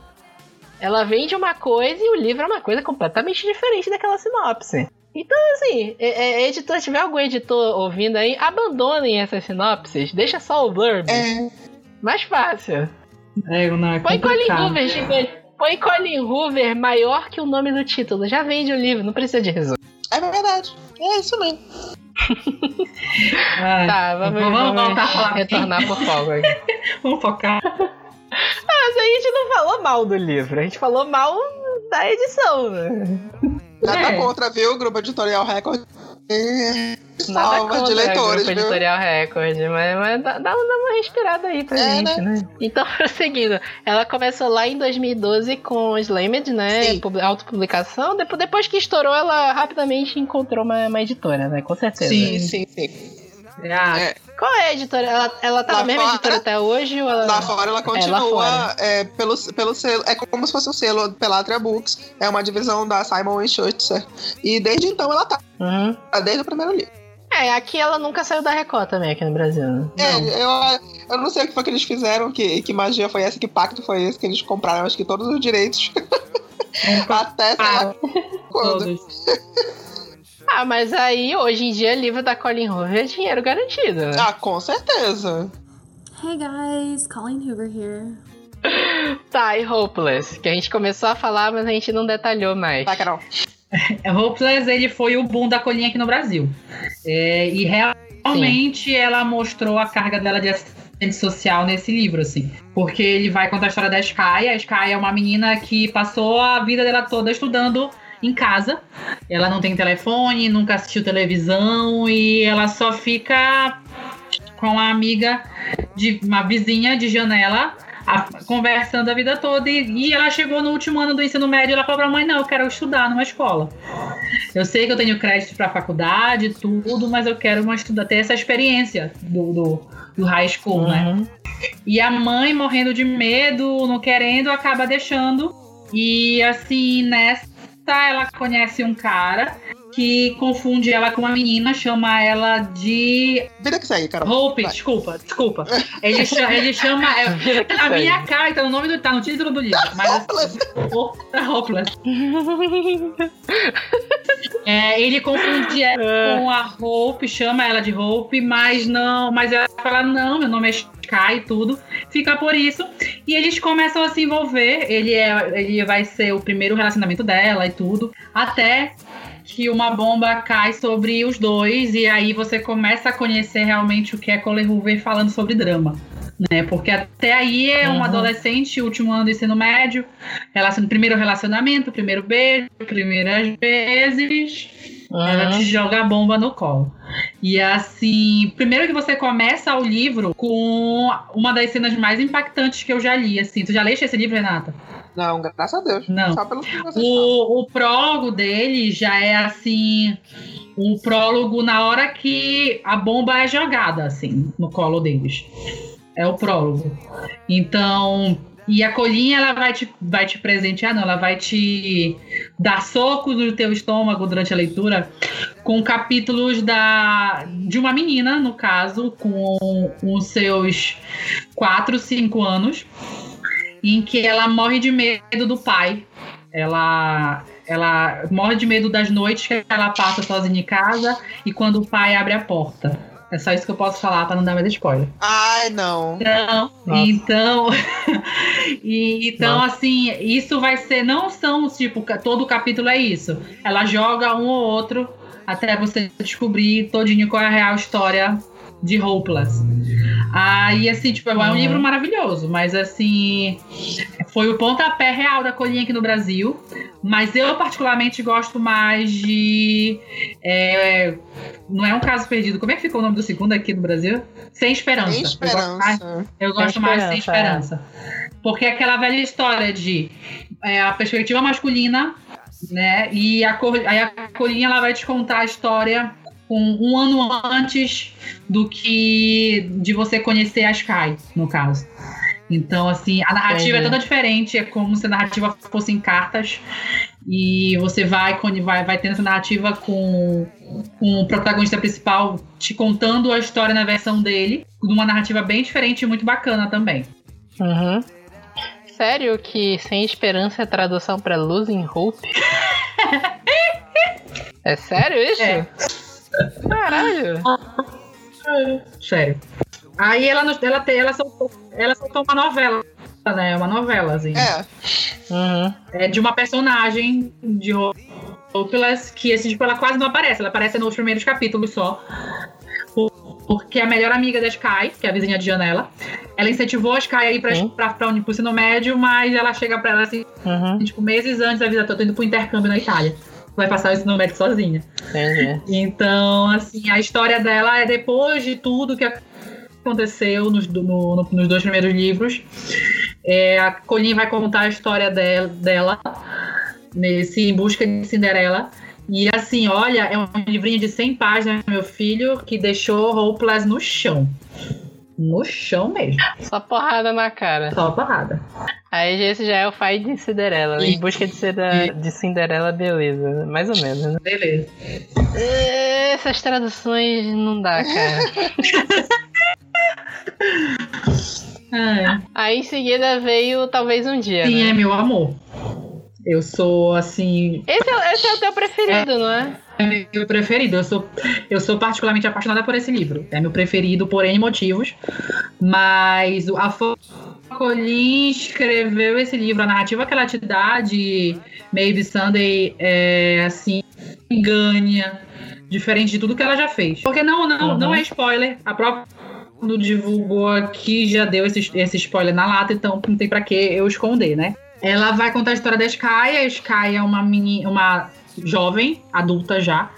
A: Ela vende uma coisa e o livro é uma coisa completamente diferente daquela sinopse. Então, assim, é, é, editor, se tiver algum editor ouvindo aí, abandonem essas sinopses, deixa só o blurb.
B: É.
A: Mais fácil.
C: É, não, é
A: Põe Colin. Hoover, gigante. Põe Colin Hoover maior que o nome do título. Já vende o livro, não precisa de resumo.
B: É verdade. É isso mesmo.
C: Ai,
A: Tá, vamos,
C: vamos,
A: vamos
C: voltar a falar.
A: retornar pro foco aqui.
C: Vamos focar.
A: Mas a gente não falou mal do livro, a gente falou mal da edição, né?
B: Nada
C: É.
B: contra, viu? Grupo Editorial Record.
A: Contra
B: de leitores, viu?
A: Editorial Record, mas, mas dá, dá uma respirada aí pra
B: É,
A: gente, né? Então, prosseguindo, ela começou lá em 2012 com Slammed, né?
B: Sim.
A: Pub- Autopublicação. Depois, depois que estourou, ela rapidamente encontrou uma, uma editora, né? Com certeza.
B: Sim, sim, sim.
C: Ah,
B: É.
A: Qual é a editora? Ela, ela tá
B: Lá
A: na mesma
B: fora-
A: editora até hoje? Ou ela...
B: Lá fora ela continua
A: fora.
B: é, pelo, pelo selo. É como se fosse o selo Pelatra Books. É uma divisão da Simon Schutzer. E desde então ela tá.
A: Uhum.
B: Desde o primeiro livro.
A: É, aqui ela nunca saiu da Record também, aqui no Brasil. né?
B: É, eu, eu não sei o que foi que eles fizeram, que, que magia foi essa, que pacto foi esse, que eles compraram, acho que todos os direitos. Até sei lá quando.
A: Ah, mas aí, hoje em dia, livro da Colin Hoover é dinheiro garantido, né?
B: Ah, com certeza.
E: Hey guys, Colleen Hoover here.
A: Tá, e Hopeless, que a gente começou a falar, mas a gente não detalhou mais.
B: Vai, Carol.
C: Hopeless, ele foi o boom da colinha aqui no Brasil. É, e realmente ela mostrou a carga dela de assistente social nesse livro, assim. Porque ele vai contar a história da Sky. A Sky é uma menina que passou a vida dela toda estudando em casa. Ela não tem telefone, nunca assistiu televisão e ela só fica com a amiga de uma vizinha de janela a- conversando a vida toda e, e ela chegou no último ano do ensino médio e ela falou pra mãe, não, eu quero estudar numa escola. Eu sei que eu tenho crédito pra faculdade, tudo, mas eu quero uma estudar, ter essa experiência do, do, do high school, né?
A: Uhum.
C: E a mãe, morrendo de medo, não querendo, acaba deixando. E assim, nessa ela conhece um cara que confunde ela com uma menina, chama ela de
B: Vida que segue, Carol.
C: Hope,
B: Vai.
C: desculpa, desculpa. Ele chama, ele chama é,
A: Vida que
C: a
A: segue.
C: minha cara, tá no nome do tá no título do livro, mas
B: Hopeless.
C: Outra Hopeless. É, ele confunde ela com a Hope, chama ela de Hope, mas não, mas ela fala não, meu nome é Sky e tudo. Fica por isso e eles começam a se envolver. Ele é, ele vai ser o primeiro relacionamento dela e tudo, até que uma bomba cai sobre os dois e aí você começa a conhecer realmente o que é Colin Hoover falando sobre drama. Né? Porque até aí é um
A: Uhum.
C: adolescente, último ano do ensino médio, relacion... primeiro relacionamento, primeiro beijo, primeiras vezes, ela te
A: Uhum.
C: joga a bomba no colo. E assim, primeiro que você começa o livro com uma das cenas mais impactantes que eu já li, assim. Tu já leste esse livro, Renata?
B: Não, graças a Deus.
C: Não.
B: Só pelo que vocês.
C: O, o prólogo dele já é assim. O prólogo na hora que a bomba é jogada, assim, no colo deles. É o prólogo. Então. E a colinha, ela vai te, vai te presentear, não, ela vai te dar socos no teu estômago durante a leitura com capítulos da, de uma menina, no caso, com os seus 4, 5 anos, em que ela morre de medo do pai. Ela, ela morre de medo das noites que ela passa sozinha em casa e quando o pai abre a porta. É só isso que eu posso falar para não dar mais spoiler.
B: Ai, não.
C: Então,
A: Nossa.
C: então, e, então assim, isso vai ser, não são, tipo, todo o capítulo é isso. Ela joga um ou outro até você descobrir todinho qual é a real história de Hopeless. Aí, assim, tipo, é um
A: Uhum.
C: livro maravilhoso, mas assim, foi o pontapé real da colinha aqui no Brasil. Mas eu, particularmente, gosto mais de. é, não é um caso perdido. Como é que ficou o nome do segundo aqui no Brasil? Sem Esperança.
B: Tem
C: Eu gosto mais-
B: esperança.
C: eu gosto
A: Sem
C: mais sem
A: Esperança,
C: esperança. Porque é aquela velha história de é, a perspectiva masculina, né? E a, cor, aí a colinha ela vai te contar a história com um ano antes do que de você conhecer a Sky, no caso. Então, assim, a narrativa
A: Entendi.
C: é toda diferente, é como se a narrativa fosse em cartas. E você vai, vai, vai tendo essa narrativa com, com o protagonista principal te contando a história na versão dele, numa narrativa bem diferente e muito bacana também.
A: Uhum. Sério que Sem Esperança é tradução pra Losing Hope? é sério isso?
C: É.
A: Caralho.
C: Sério. Aí ela, ela, tem, ela, soltou, ela soltou uma novela, né? Uma novela, assim.
B: É,
A: Uhum.
C: É de uma personagem de Ho- Hopeless que, assim, tipo, ela quase não aparece. Ela aparece nos primeiros capítulos só. Por- Porque a melhor amiga da Sky, que é a vizinha de janela, ela incentivou a Sky a ir pra,
A: Sim.
C: pra, pra, pro ensino médio, mas ela chega pra ela assim,
A: Uhum.
C: tipo, meses antes da vida toda, indo pro intercâmbio na Itália. Vai passar o ensino médio sozinha.
A: Entendi.
C: Então, assim, a história dela é depois de tudo que aconteceu nos, no- no- nos dois primeiros livros. É, a Colin vai contar a história del- dela nesse Em Busca de Cinderela. E assim, olha, é um livrinho de 100 páginas, meu filho, que deixou Hopeless no chão. No chão mesmo.
A: Só porrada na cara.
C: Só porrada.
A: Aí esse já é o pai de Cinderela, né? Em busca de, Cida- de Cinderela, beleza. Mais ou menos, né?
C: Beleza.
A: Essas traduções não dá, cara.
C: É.
A: Aí em seguida veio Talvez um Dia,
C: Sim,
A: né?
C: é meu amor. Eu sou assim.
A: Esse é, esse é o teu preferido, não é?
C: É meu preferido. Eu sou, eu sou particularmente apaixonada por esse livro. É meu preferido por N motivos. Mas a Fo- Colin escreveu esse livro. A narrativa que ela te dá de Maybe Sunday é assim, ganha. Diferente de tudo que ela já fez. Porque não, não,
A: Uhum.
C: não é spoiler. A própria quando divulgou aqui já deu esse, esse spoiler na lata, então não tem pra que eu esconder, né? Ela vai contar a história da Sky. A Sky é uma meni, uma jovem, adulta já,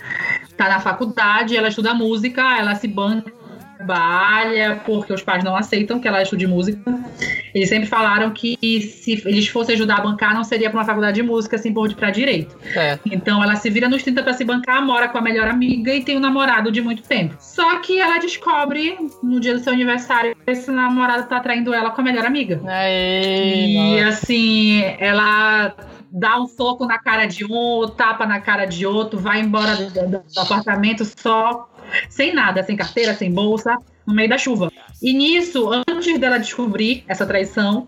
C: tá na faculdade, ela estuda música, ela se banca, trabalha, porque os pais não aceitam que ela estude música. Eles sempre falaram que se eles fossem ajudar a bancar, não seria pra uma faculdade de música, assim, por pra direito.
A: É.
C: Então ela se vira nos 30 pra se bancar, mora com a melhor amiga e tem um namorado de muito tempo. Só que ela descobre, no dia do seu aniversário, que esse namorado tá traindo ela com a melhor amiga.
A: Aí,
C: E
A: nossa.
C: assim, ela dá um soco na cara de um, tapa na cara de outro, vai embora do, do- apartamento só, sem nada, sem carteira, sem bolsa, no meio da chuva. E nisso, antes dela descobrir essa traição,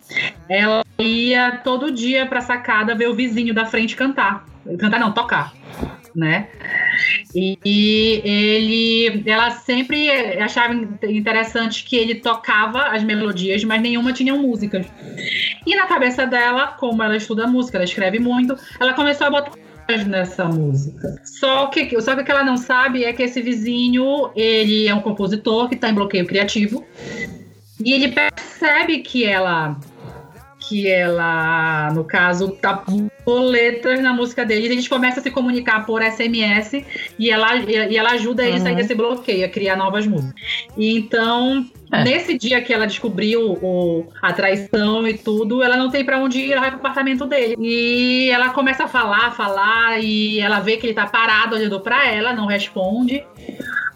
C: ela ia todo dia pra sacada ver o vizinho da frente cantar. Cantar não, tocar, né? E, e ele, ela sempre achava interessante que ele tocava as melodias, mas nenhuma tinha músicas. E na cabeça dela, como ela estuda música, ela escreve muito, ela começou a botar nessa música. Só que, só que o que ela não sabe é que esse vizinho, ele é um compositor que está em bloqueio criativo. E ele percebe que ela que ela, no caso, tá letras na música dele, e eles começam a se comunicar por SMS e ela, e ela ajuda ele a sair
A: Uhum.
C: desse bloqueio, a criar novas músicas. E então,
A: É.
C: nesse dia que ela descobriu o, a traição e tudo, ela não tem pra onde ir, ela vai pro apartamento dele. E ela começa a falar, falar, e ela vê que ele tá parado olhando pra ela, não responde.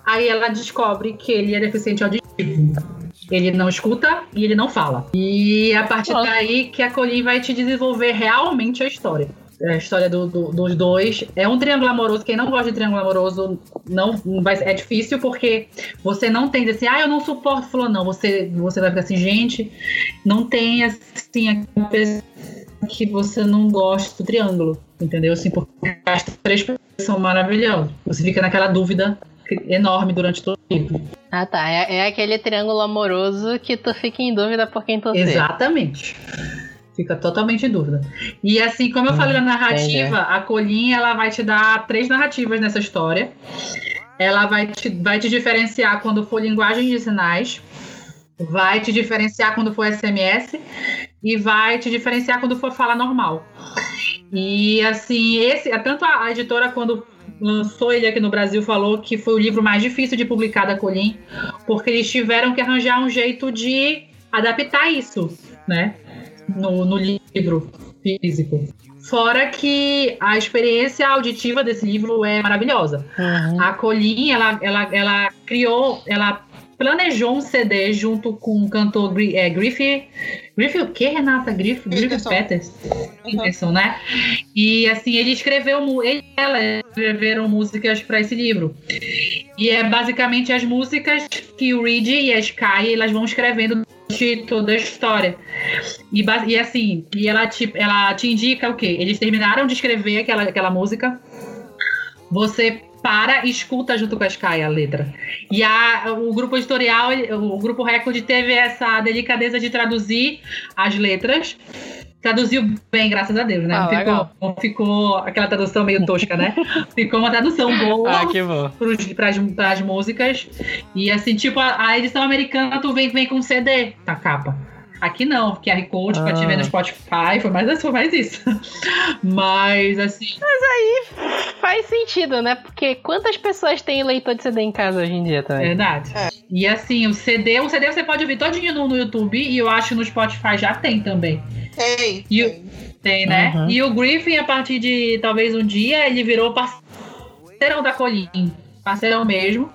C: Aí ela descobre que ele é deficiente auditivo. Ele não escuta e ele não fala. E a partir
A: Nossa.
C: daí que a Colin vai te desenvolver realmente a história. A história do- do- dos dois. É um triângulo amoroso. Quem não gosta de triângulo amoroso não vai, é difícil porque você não tem assim, ah, eu não suporto falou não. Você, você vai ficar assim, gente, não tem assim aquela pessoa que você não gosta do triângulo. Entendeu? Assim, porque as três pessoas são maravilhosas. Você fica naquela dúvida enorme durante todo o livro.
A: Ah, tá. É, é aquele triângulo amoroso que tu fica em dúvida por quem torcer.
C: Exatamente. Fica totalmente em dúvida. E assim, como eu falei na narrativa, a Colin ela vai te dar três narrativas nessa história. Ela vai te, vai te diferenciar quando for linguagem de sinais, vai te diferenciar quando for SMS e vai te diferenciar quando for fala normal. E assim, esse, tanto a, a editora quando lançou ele aqui no Brasil falou que foi o livro mais difícil de publicar da Colin, porque eles tiveram que arranjar um jeito de adaptar isso, né? No, no livro físico. Fora que a experiência auditiva desse livro é maravilhosa.
A: Uhum.
C: A Colin, ela, ela, ela criou, ela planejou um CD junto com o cantor é, Griffith. Griffith o quê, Renata? Griffith, Griffith
B: Peterson.
C: Peters.
B: Uhum.
C: Peterson, né? E assim, ele escreveu, ele e ela escreveram músicas para esse livro. E é basicamente as músicas que o Reed e a Sky elas vão escrevendo durante toda a história. E, e assim, e ela te, ela te indica o quê? Eles terminaram de escrever aquela, aquela música. Você para e escuta junto com a Sky a letra. E a, o grupo editorial, o grupo Record teve essa delicadeza de traduzir as letras. Traduziu bem, graças a Deus, né?
A: Ah,
C: não, ficou, ficou aquela tradução meio tosca, né? ficou uma tradução boa
A: Ah,
C: para as músicas. E assim, tipo, a, a edição americana tu vem, vem com CD na capa. Aqui não, QR Code pra te ver no
A: Ah.
C: Spotify, foi mais, foi mais isso. Mas assim,
A: Faz sentido, né? Porque quantas pessoas têm leitor de CD em casa hoje em dia também?
C: verdade.
B: É.
C: E assim, o CD, o CD você pode ouvir todinho no, no YouTube e eu acho que no Spotify já tem também.
B: Ei,
C: E o-
B: ei.
C: Tem, né?
A: Uhum.
C: E o Griffin, a partir de talvez um dia, ele virou parceiro parceirão da Colin, parceirão mesmo.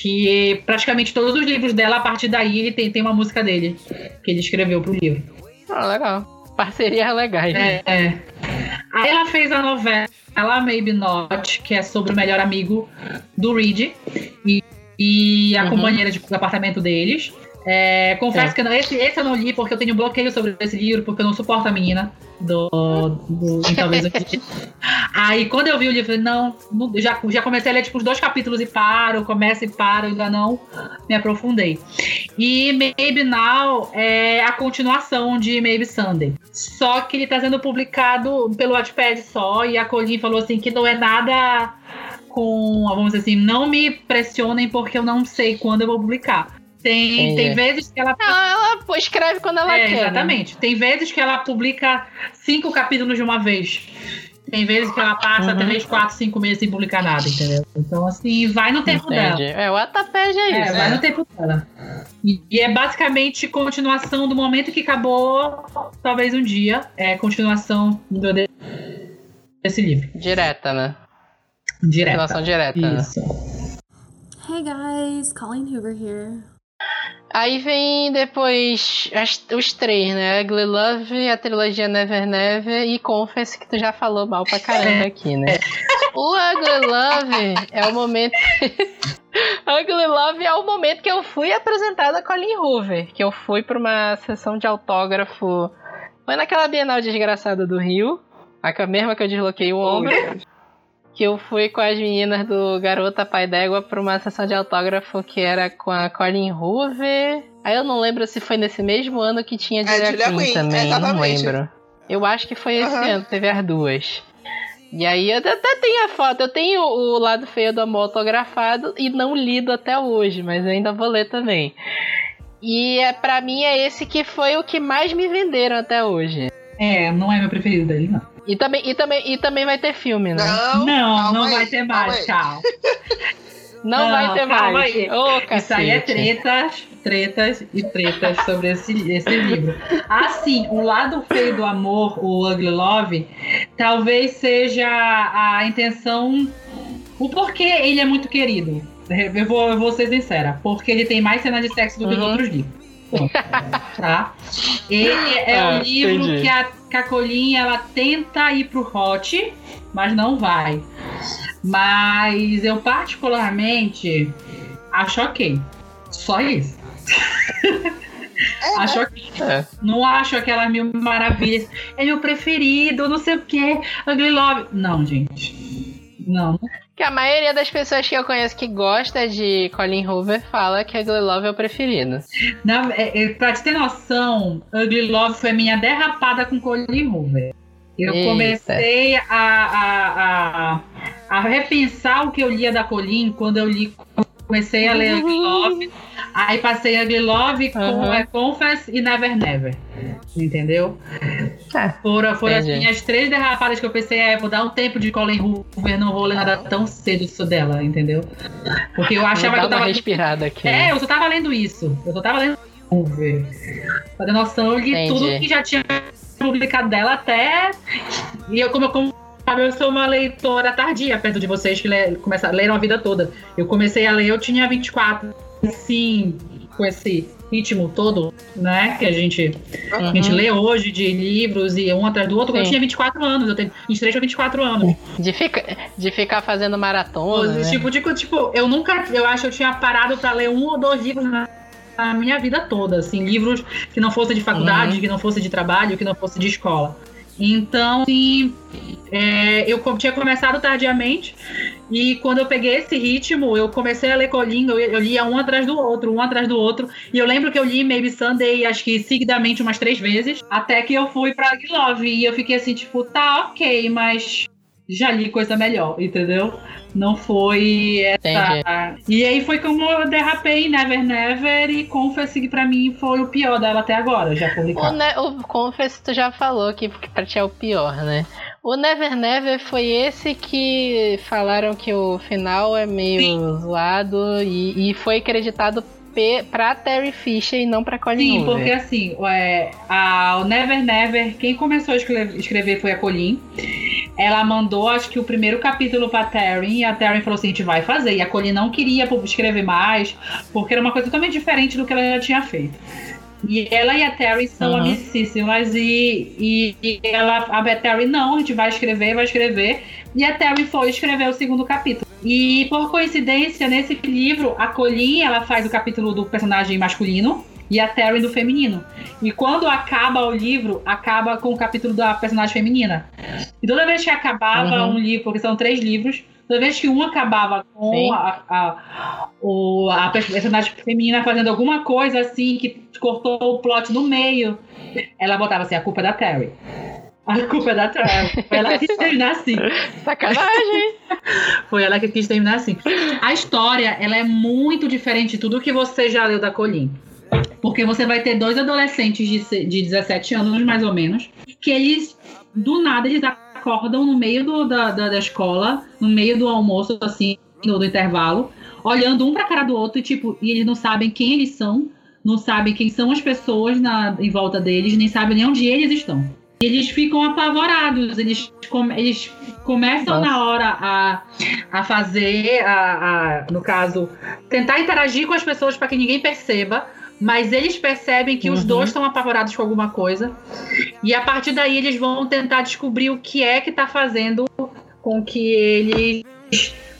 C: Que praticamente todos os livros dela, a partir daí, ele tem, tem uma música dele, que ele escreveu pro livro.
A: Ah, legal. Parcerias legais.
C: É, é. Aí ela fez a novela Maybe Not, que é sobre o melhor amigo do Reed e, e a
A: Uhum.
C: companheira de, do apartamento deles. É, confesso
A: É.
C: que não- esse, esse eu não li porque eu tenho bloqueio sobre esse livro, porque eu não suporto a menina do. do talvez disse. Aí quando eu vi o livro, não, não- já, já comecei a ler tipo os dois capítulos e paro, começo e paro, ainda não me aprofundei. E Maybe Now é a continuação de Maybe Sunday. Só que ele tá sendo publicado pelo Wattpad só, e a Colin falou assim que não é nada com, vamos dizer assim, não me pressionem porque eu não sei quando eu vou publicar. Tem,
A: Entendi.
C: tem vezes que ela
A: Ela, ela escreve quando ela
C: é,
A: quer. né?
C: exatamente. Tem vezes que ela publica cinco capítulos de uma vez. Tem vezes que ela passa
A: Uhum.
C: três, quatro, cinco meses sem publicar nada, entendeu? Então, assim, vai no tempo dela.
A: Entendi. É, o Ataped é
C: É,
A: isso.
C: vai no tempo dela. E, e é basicamente continuação do momento que acabou, talvez um dia. É continuação do, desse livro.
A: Direta, né?
C: Direta.
A: Relação direta, né?
C: Isso.
E: Hey guys, Colleen Hoover here.
A: Aí vem depois as- os três, né? Ugly Love, a trilogia Never Never e Confess, que tu já falou mal pra caramba aqui, né? O Ugly Love é o momento. Ugly Love é o momento que eu fui apresentada a Colin Hoover, que eu fui pra uma sessão de autógrafo. Foi naquela Bienal Desgraçada do Rio, a mesma que eu desloquei o ombro. Que eu fui com as meninas do Garota Pai d'Égua pra uma sessão de autógrafo que era com a Colin Hoover. Aí eu não lembro se foi nesse mesmo ano que tinha Julia,
B: Julia
A: Quinn, também, não
B: exatamente.
A: lembro. Eu acho que foi esse
B: Aham.
A: ano, teve as duas. E aí eu até tenho a foto, eu tenho o lado feio do amor autografado e não lido até hoje, mas eu ainda vou ler também. E é, pra mim é esse que foi o que mais me venderam até hoje.
C: É, não é meu preferido dele, não.
A: E também, e também, e também vai ter filme, né?
B: Não,
C: Não, não
B: aí,
C: vai ter mais, tchau.
A: Não,
C: Não,
A: vai ter mais.
C: aí.
A: Ô,
C: Isso aí é tretas, tretas e tretas sobre esse, esse livro. Assim, o lado feio do amor, o Ugly Love, talvez seja a intenção. O porquê ele é muito querido. Eu vou, eu vou ser sincera. Porque ele tem mais cenas de sexo do que os
A: Uhum.
C: outros livros. Tá? Ele é
A: Ah,
C: um livro
A: entendi.
C: que a, que a Colin ela tenta ir pro hot, mas não vai. Mas eu particularmente acho ok. Só isso. acho ok.
A: É.
C: Não acho aquelas mil maravilhas. É meu preferido, não sei o que. Ugly Love. Não, gente. Não.
A: Que a maioria das pessoas que eu conheço que gosta de Colin Hoover fala que Ugly Love é o preferido.
C: Na, é, é, pra te ter noção, Ugly Love foi minha derrapada com Colin Hoover. Eu
A: Eita.
C: comecei a, a, a, a repensar o que eu lia da Colin quando eu li. Comecei a ler Ugly Love. Aí passei Ugly Love com
A: Uhum.
C: é, Confess e Never Never. Entendeu?
A: É,
C: Foram, foram as
A: entendi.
C: minhas três derrapadas que eu pensei, é, vou dar um tempo de Colin Hoover, não vou ler nada tão cedo disso dela, entendeu? Porque eu achava que eu tava.
A: respirada aqui.
C: É, eu só tava lendo isso. Eu só tava lendo Hoover. Pra ter noção,
A: Entendi.
C: tudo que já tinha publicado dela até. E eu, como eu como sabe, eu sou uma leitora tardia, perto de vocês que le, começaram, leram a vida toda. Eu comecei a ler, eu tinha 24. Assim, com esse ritmo todo, né? Que a gente, a gente
A: Uhum.
C: lê hoje de livros e um atrás do outro. Eu
A: Sim.
C: tinha 24 anos, eu tenho 23 ou 24 anos.
A: De, fica, de ficar fazendo maratona. né?
C: Tipo, tipo, tipo, eu nunca, eu acho que eu tinha parado pra ler um ou dois livros na, na minha vida toda, assim, livros que não fossem de faculdade,
A: Uhum.
C: que não fosse de trabalho, que não fosse de escola. Então, assim, é, eu tinha começado tardiamente e quando eu peguei esse ritmo, eu comecei a ler Colin, eu, lia um atrás do outro, um atrás do outro. E eu lembro que eu li Maybe Sunday, acho que seguidamente umas três vezes, até que eu fui pra Love. E eu fiquei assim, tipo, tá, ok, mas já li coisa melhor, entendeu? Não foi essa. E aí foi como eu derrapei Never Never e Confess que pra mim foi o pior dela até agora, já
A: O,
C: publicado.
A: ne o Confess tu já falou que, pra ti é o pior, né? O Never Never foi esse que falaram que o final é meio zoado e, e foi acreditado pra Terry Fisher e não pra Colin
C: Sim,
A: Hoover.
C: porque assim, é, a, o Never Never, quem começou a escre- escrever foi a Colin. ela mandou, acho que o primeiro capítulo pra Taryn, e a Taryn falou assim: a gente vai fazer. E a Colleen não queria escrever mais, porque era uma coisa totalmente diferente do que ela já tinha feito. E ela e a Terry são
A: Uhum.
C: amicíssimas e, e, e ela, a Terry não, a gente vai escrever, vai escrever. E a Terry foi escrever o segundo capítulo. E por coincidência, nesse livro, a Colleen ela faz o capítulo do personagem masculino e a Terry do feminino. E quando acaba o livro, acaba com o capítulo da personagem feminina. E toda vez que acabava
A: Uhum.
C: um livro, porque são três livros, toda vez que um acabava com a, a, o, a personagem feminina fazendo alguma coisa assim que cortou o plot no meio, ela botava assim: a culpa é da Terry. A culpa é da Terry. Foi ela que quis terminar assim.
A: Sacanagem.
C: Foi ela que quis terminar assim. A história, ela é muito diferente de tudo que você já leu da Colleen. Porque você vai ter dois adolescentes de, de 17 anos, mais ou menos, que eles, do nada, eles acordam no meio do- da, da, da escola, no meio do almoço, assim, do, do intervalo, olhando um pra cara do outro, e, tipo, e eles não sabem quem eles são, não sabem quem são as pessoas na, em volta deles, nem sabem nem onde eles estão. E eles ficam apavorados, eles, come- eles começam
A: Nossa.
C: na hora a, a fazer, a, a, no caso, tentar interagir com as pessoas para que ninguém perceba, mas eles percebem que os
A: Uhum.
C: dois estão apavorados com alguma coisa. E a partir daí eles vão tentar descobrir o que é que tá fazendo com que eles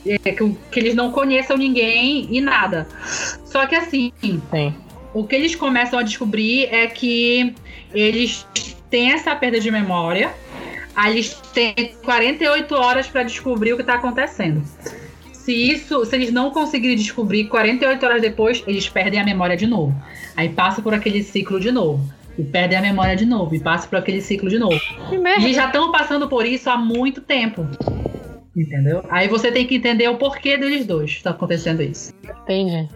C: é, que, que eles não conheçam ninguém e nada. Só que assim,
A: Sim.
C: o que eles começam a descobrir é que eles têm essa perda de memória. Aí eles têm 48 horas para descobrir o que está acontecendo. Se isso, se eles não conseguirem descobrir 48 horas depois, eles perdem a memória de novo. Aí passa por aquele ciclo de novo. E perdem a memória de novo. E passa por aquele ciclo de novo. Eles já estão passando por isso há muito tempo. Entendeu? Aí você tem que entender o porquê deles dois está acontecendo isso.
A: Entendi.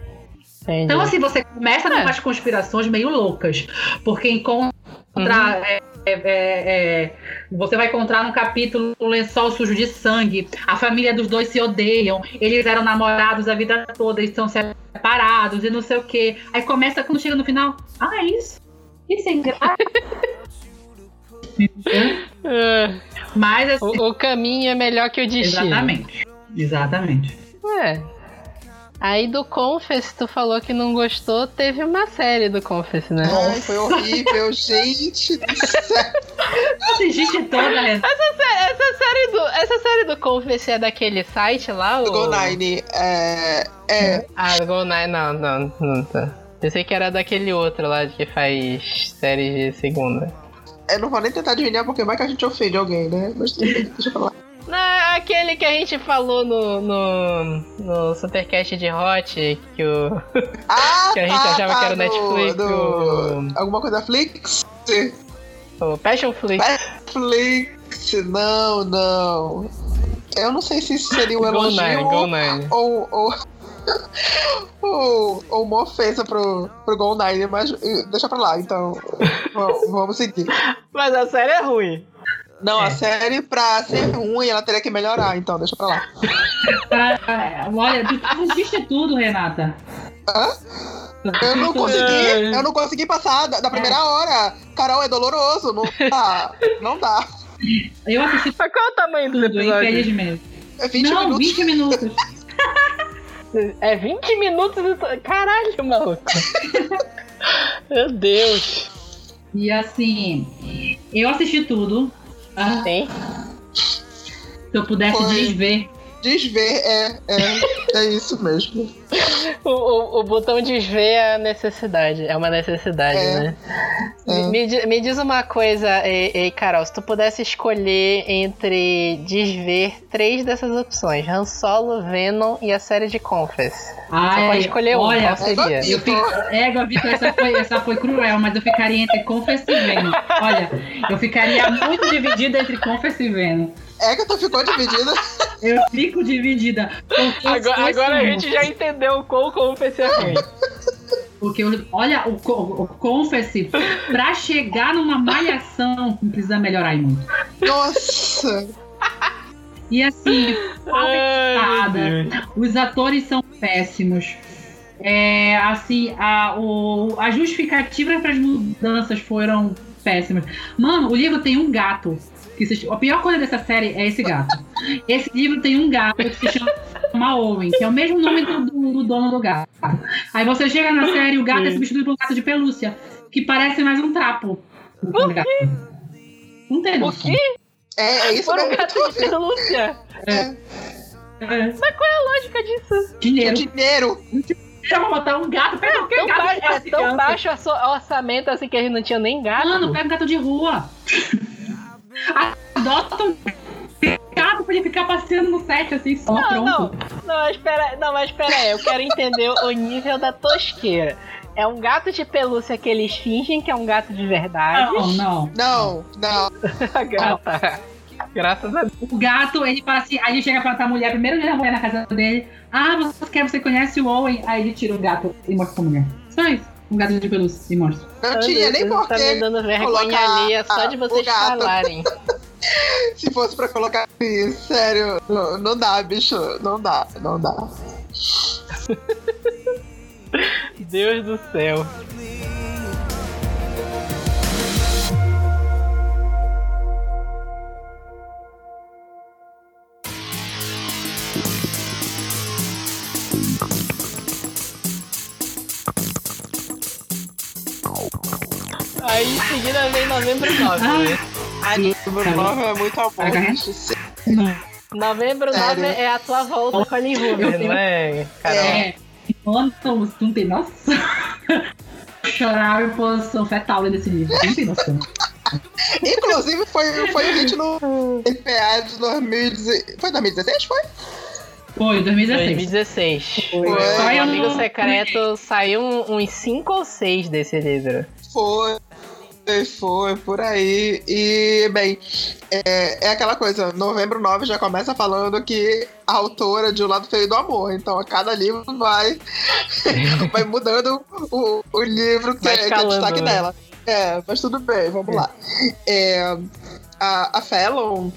A: Entendi.
C: Então, assim, você começa
A: É.
C: com umas conspirações meio loucas. Porque encontra.
A: Uhum.
C: é, é, é, é, você vai encontrar no capítulo um lençol sujo de sangue. A família dos dois se odeiam. Eles eram namorados a vida toda e estão separados e não sei o quê. Aí começa quando chega no final. Ah, é isso? Isso é engraçado.
A: Ah,
C: Mas assim.
A: o, o caminho é melhor que o destino.
C: Exatamente. Exatamente.
A: É. Aí do Confess, tu falou que não gostou, teve uma série do Confess, né?
B: Ai, foi horrível, gente do céu.
C: Assiste toda, Renan.
A: Essa série do, essa série do Confess é daquele site lá?
B: Do
A: o...
B: Go Nine. É, é,
A: Ah, do Go Nine, não, não, não tá. Pensei que era daquele outro lá que faz séries de segunda.
B: eu não vou nem tentar adivinhar porque vai que a gente ofende alguém, né? Mas deixa eu falar.
A: Não, é aquele que a gente falou no, no, no Supercast de Hot, que o.
B: Ah,
A: Que a gente
B: tá,
A: achava
B: tá,
A: que era o Netflix,
B: do- Alguma coisa Flix?
A: o Passion Flix.
B: Netflix, não, não. Eu não sei se isso seria um elogio
A: Nine, Go Nine.
B: ou, ou, ou, ou uma ofensa pro, pro Go Nine, mas deixa pra lá, então vamos seguir.
A: Mas a série é ruim.
B: Não, a
C: É.
B: série pra ser ruim ela teria que melhorar, então deixa pra lá.
C: Olha, tu assiste tudo, Renata.
B: Hã? Eu não consegui, eu não consegui passar da, da primeira hora. Carol, é doloroso, não dá, não dá.
C: Eu assisti
A: Mas qual é o tamanho do episódio?
C: infelizmente.
B: É 20
C: Não,
B: minutos.
C: 20 minutos.
A: É 20 minutos de... Caralho, maluco. Meu Deus.
C: E assim, eu assisti tudo. Ah,
A: Tem?
C: se eu pudesse
B: Foi.
C: desver.
B: Desver, é, é, é isso mesmo.
A: O, o, o botão desver é a necessidade. É uma necessidade,
B: É.
A: né?
B: É.
A: Me, me di- me diz uma coisa, ei, ei, Carol. Se tu pudesse escolher entre desver três dessas opções: Han Solo, Venom e a série de Confess.
C: Ai,
A: pode escolher um,
C: olha,
A: qual seria?
B: É
C: Eu fico, égua, Vitor, essa foi, essa foi cruel, mas eu ficaria entre Confess e Venom. Olha, eu ficaria muito dividida entre Confess e Venom.
B: Agatha ficou dividida.
C: Eu fico dividida.
A: Agora,
C: dois
A: agora a
C: são
A: gente já entendeu o quão Confess é ruim.
C: Porque, eu- olha, o, co- o Confess, pra chegar numa malhação, precisa melhorar muito.
B: Nossa!
C: E assim,
A: Ai,
C: os atores são péssimos. É, assim, a, o, a justificativa para as mudanças foram péssimas. Mano, o livro tem um gato. Que se- a pior coisa dessa série é esse gato. Esse livro tem um gato que se chama Owen, que é o mesmo nome do, do- do dono do gato. Aí você chega na série e o gato é substituído por um gato de pelúcia, que parece mais um trapo. Um gato. Não tem
A: O quê?
B: É, é isso
A: Por um gato de pelúcia?
C: É.
A: A lógica disso.
C: Dinheiro.
B: Dinheiro.
C: Eu vou botar um gato, pega qualquer
A: Tão
C: gato
A: baixo, é tão
C: criança.
A: baixo o orçamento assim que a gente não tinha nem gato.
C: Mano, pega um gato de rua. Adota um gato pra ele ficar passeando no set assim, só
A: Não,
C: pronto.
A: não, não, mas espera, não, mas espera aí, eu quero entender o nível da tosqueira. É um gato de pelúcia que eles fingem que é um gato de verdade.
C: Não, não.
B: Não, não.
A: Gata. Graças a Deus.
C: O gato, ele fala assim, aí ele chega pra matar a mulher, primeiro dia da mulher na casa dele. Ah, você quer, você conhece o Owen? Aí ele tira o gato e mostra pra mulher. Só isso. Um gato de pelúcia e mostra.
B: Não tinha nem
A: Tá me
B: porquê.
A: dando vergonha
B: colocar
A: alheia só de vocês falarem.
B: Se fosse pra colocar assim, sério, não, não dá, bicho. Não dá, não dá.
A: Deus do céu. Aí em seguida vem novembro 9, né?
B: A Número 9 é muito bicho.
A: Novembro 9
B: Sério?
A: é a tua volta com a Hoover, não é, Carol?
C: É. Tu não tem noção. Chorar em posição fetal nesse livro. Não tem noção.
B: Inclusive, foi, foi o hit no NPA de 2016. Foi 2016? Foi?
C: Foi, 2016.
A: 2016.
B: Foi.
A: O
C: Saiu
A: Amigo
C: no-
A: Secreto saiu um- uns 5 ou 6 desse livro.
B: Foi. Foi, por aí. E, bem, é, é aquela coisa, novembro 9 já começa falando que a autora de O Lado Feio do Amor. Então, a cada livro vai, vai mudando o, o livro que é, que é destaque
A: né?
B: dela. É, mas tudo bem, vamos lá. É, a, a Fallon,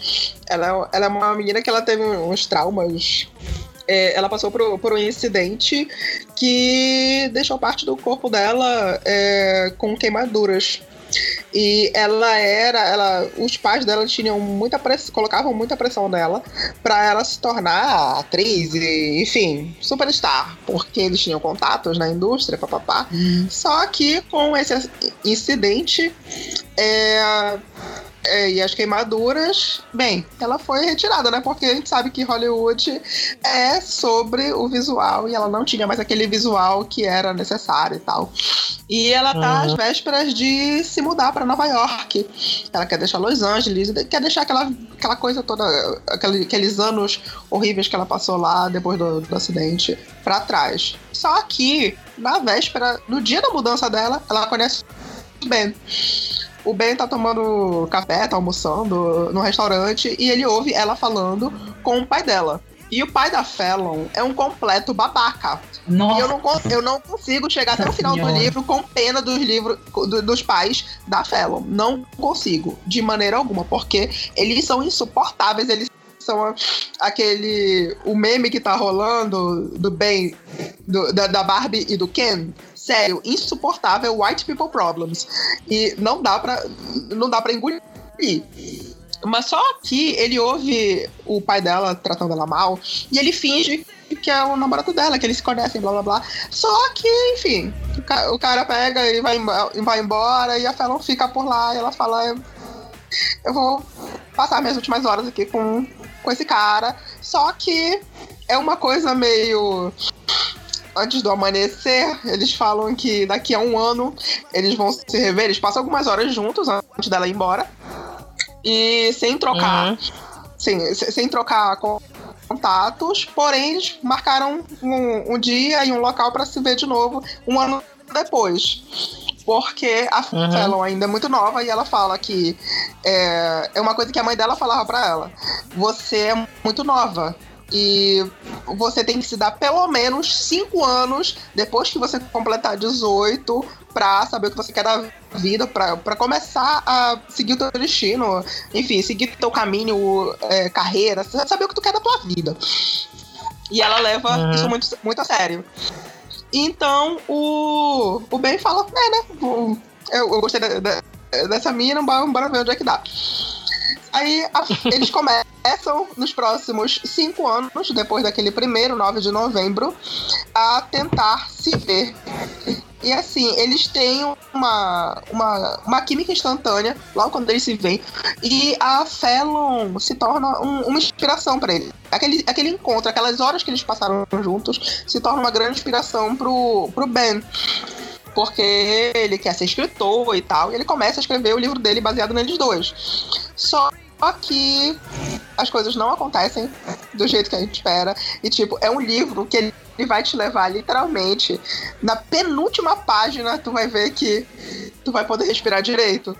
B: ela, é- ela é uma menina que ela teve uns traumas. É, ela passou por, por um incidente que deixou parte do corpo dela é, com queimaduras. E ela era, ela, os pais dela tinham muita pressão, colocavam muita pressão nela para ela se tornar atriz e, enfim, superstar, porque eles tinham contatos na indústria, papapá. Só que com esse incidente é, é, e as queimaduras, bem, ela foi retirada, né? Porque a gente sabe que Hollywood é sobre o visual e ela não tinha mais aquele visual que era necessário e tal. E ela tá
A: Uhum.
B: às vésperas de se mudar para Nova York. Ela quer deixar Los Angeles, quer deixar aquela, aquela coisa toda, aquele- aqueles anos horríveis que ela passou lá depois do, do acidente para trás. Só que na véspera, no dia da mudança dela, ela conhece o Ben. O Ben tá tomando café, tá almoçando no restaurante e ele ouve ela falando com o pai dela. E o pai da Fallon é um completo babaca. E
C: Nossa,
B: eu não, eu não consigo chegar até o final do livro com pena dos livros do- dos pais da Fallon. Não consigo, de maneira alguma, porque eles são insuportáveis, eles são aquele. O meme que tá rolando do Ben, do- da, da Barbie e do Ken. Sério, insuportável white people problems. E não dá pra. Não dá pra engolir. Mas só que ele ouve o pai dela tratando ela mal e ele finge que é o namorado dela, que eles se conhecem, blá blá blá. Só que, enfim, o ca- o cara pega e vai, vai embora e a Fallon fica por lá e ela fala: "Eu- Eu vou passar minhas últimas horas aqui com, com esse cara. Só que é uma coisa meio. Antes do amanhecer, eles falam que daqui a um ano eles vão se rever. Eles passam algumas horas juntos antes dela ir embora. E sem trocar
A: Uhum.
B: Sim, se- sem trocar con- contatos, porém eles marcaram um, um dia e um local para se ver de novo um ano depois. Porque a
A: Uhum.
B: Fallon ainda é muito nova e ela fala que é, é uma coisa que a mãe dela falava para ela: você é muito nova. E você tem que se dar pelo menos 5 anos depois que você completar 18 pra saber o que você quer da vida, pra, pra começar a seguir o teu destino, enfim, seguir o teu caminho, é, carreira, saber o que tu quer da tua vida. E ela leva
A: Uhum.
B: isso muito, muito a sério. Então o, o Ben fala, é, né? Eu, eu gostei da- da- dessa mina, bora bora ver onde é que dá. Aí a- eles começam nos próximos cinco anos, depois daquele primeiro, 9 de novembro, a tentar se ver. E assim, eles têm uma, uma, uma química instantânea logo quando eles se veem. E a Fallon se torna um- uma inspiração pra ele. Aquele, aquele encontro, aquelas horas que eles passaram juntos, se torna uma grande inspiração pro, pro Ben. Porque ele quer ser escritor e tal, e ele começa a escrever o livro dele baseado neles dois. Só que as coisas não acontecem do jeito que a gente espera. E, tipo, é um livro que ele vai te levar literalmente na penúltima página, tu vai ver que tu vai poder respirar direito.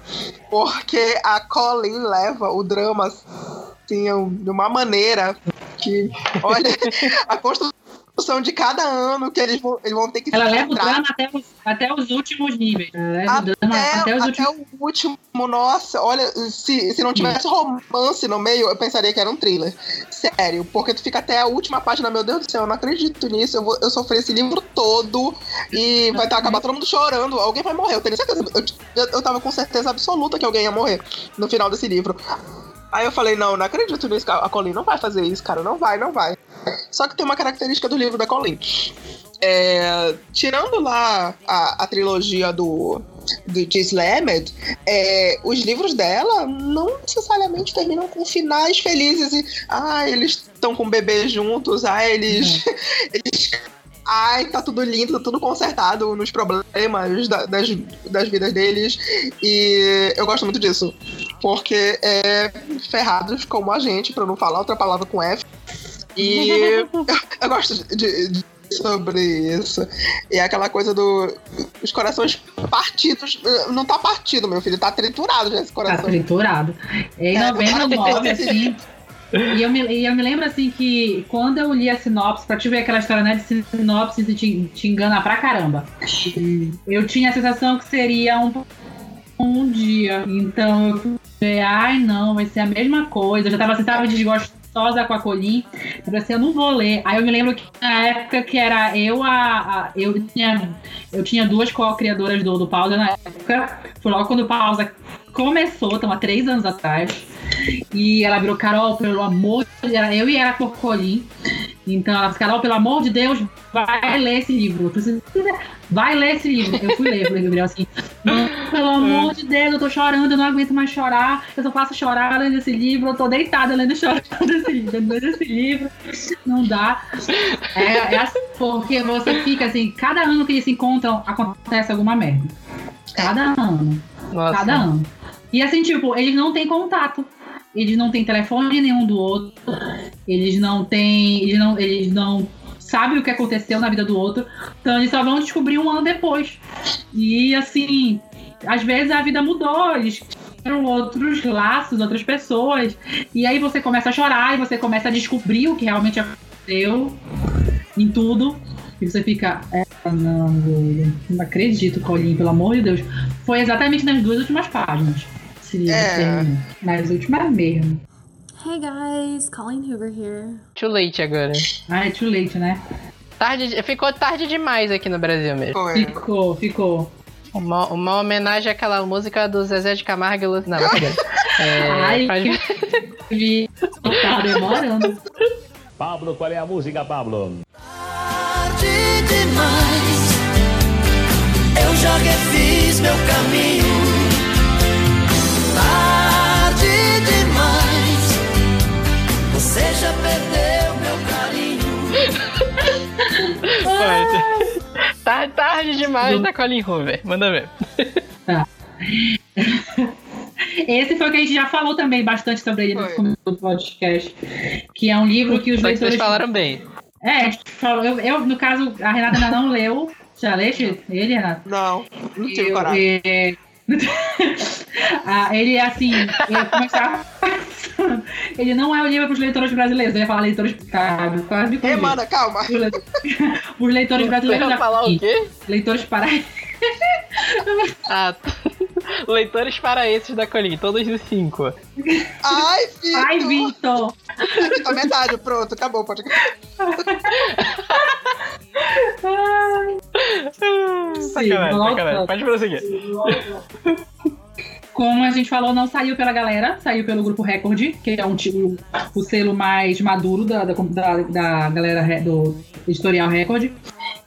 B: Porque a Colin leva o drama assim, de uma maneira que, olha, a construção de cada ano que eles vão, eles vão ter que
C: Ela leva o drama até os, até os últimos níveis. Ela leva o drama
B: Até,
C: até os
B: até
C: últimos
B: o último, nossa, olha, se, se não tivesse romance no meio, eu pensaria que era um thriller. Sério, porque tu fica até a última página, meu Deus do céu, eu não acredito nisso, eu, vou, eu sofri esse livro todo e vai tá, acabar todo mundo chorando, alguém vai morrer, eu tenho certeza, eu, eu, eu tava com certeza absoluta que alguém ia morrer no final desse livro. Aí eu falei, não, não acredito nisso, a Colin não vai fazer isso, cara, não vai, não vai. Só que tem uma característica do livro da Colin. É, tirando lá a, a trilogia do, do de Slammed, é, os livros dela não necessariamente terminam com finais felizes e ah, eles estão com o bebê juntos, ah, eles, eles ai, tá tudo lindo, tá tudo consertado nos problemas da- das, das vidas deles e eu gosto muito disso, porque é ferrados como a gente, pra não falar outra palavra com F, e eu, eu gosto de, de- sobre isso. E é aquela coisa do. Os corações partidos. Não tá partido, meu filho, tá triturado já esse
C: Tá
B: coração.
C: triturado. Em
B: É,
C: 99, assim. E eu, me, e eu me lembro assim que quando eu li a sinopse, pra te ver aquela história né, de sinopse se te, te engana pra caramba. Eu tinha a sensação que seria um, um dia. Então eu falei, ai não, vai ser a mesma coisa. Eu já tava assim, tava desgostosa com a Colin. Eu falei assim, eu não vou ler. Aí eu me lembro que na época que era eu, a. a- eu, tinha, eu tinha duas co-criadoras do, do Pausa na época. Foi logo quando o Pausa começou, então há três anos atrás. E ela virou Carol, pelo amor de Deus. Eu e ela por Colin. Então ela disse, Carol, pelo amor de Deus, vai ler esse livro. Eu preciso- Vai ler esse livro. Eu fui ler, falei, Gabriel, assim, "Não, pelo amor de Deus, eu tô chorando, eu não aguento mais chorar. Eu só faço chorar lendo esse livro, eu tô deitada lendo chorando esse livro, lendo esse livro. Não dá. É, é assim, porque você fica assim, cada ano que eles se encontram, acontece alguma merda. Cada ano.
A: Nossa.
C: Cada ano. E assim, tipo, eles não têm contato. Eles não têm telefone nenhum do outro. Eles não têm. Eles não, eles não sabem o que aconteceu na vida do outro. Então eles só vão descobrir um ano depois. E assim, às vezes a vida mudou. Eles tiveram outros laços, outras pessoas. E aí você começa a chorar e você começa a descobrir o que realmente aconteceu em tudo. E você fica, é, não, não acredito, Colin, pelo amor de Deus. Foi exatamente nas duas últimas páginas. Livro
B: É.
C: terminou. Nas últimas mesmo.
E: Hey guys, Colleen Hoover here.
A: Too late agora.
C: Ah, é too late, né?
A: Tarde, ficou tarde demais aqui no Brasil mesmo.
B: Foi.
C: Ficou, ficou.
A: Uma, uma homenagem àquela música do Zezé de Camargo e Lu... Não. É,
C: Ai,
A: faz-
C: Vi, tá demorando.
F: Pablo, qual é a música, Pablo?
G: tarde demais. Eu já refiz meu caminho. Tarde demais. Você já perdeu meu carinho.
A: Pode. Tá tarde demais da Colin Hoover. Manda ver.
C: Esse foi o que a gente já falou também bastante sobre ele no
B: Foi.
C: começo do podcast. Que é um livro que os
A: Só que vocês
C: leitores.
A: falaram bem.
C: É, a gente falou, eu, eu, no caso, a Renata ainda não leu. Já leste ele, Renata?
B: Não, não tive
C: Eu-
B: coragem.
C: é- Ah, ele é assim, ele, começar... ele não é o livro para os leitores brasileiros, eu ia falar leitores cara, quase me
B: Ei,
C: confundi.
B: mana, calma.
C: Os leitores- Os leitores
A: Você
C: brasileiros
A: ia falar
C: aqui,
A: o quê?
C: leitores para
A: Ah, tá. Leitores para esses da Colin, todos os cinco.
B: Ai, filho.
C: Ai, Vitor!
B: Tá metade, pronto, acabou, pode
A: Sacanagem, sacanagem. Pode prosseguir.
C: Como a gente falou, não saiu pela galera, saiu pelo grupo Record, que é um tipo o selo mais maduro da, da, da, da galera do editorial Record.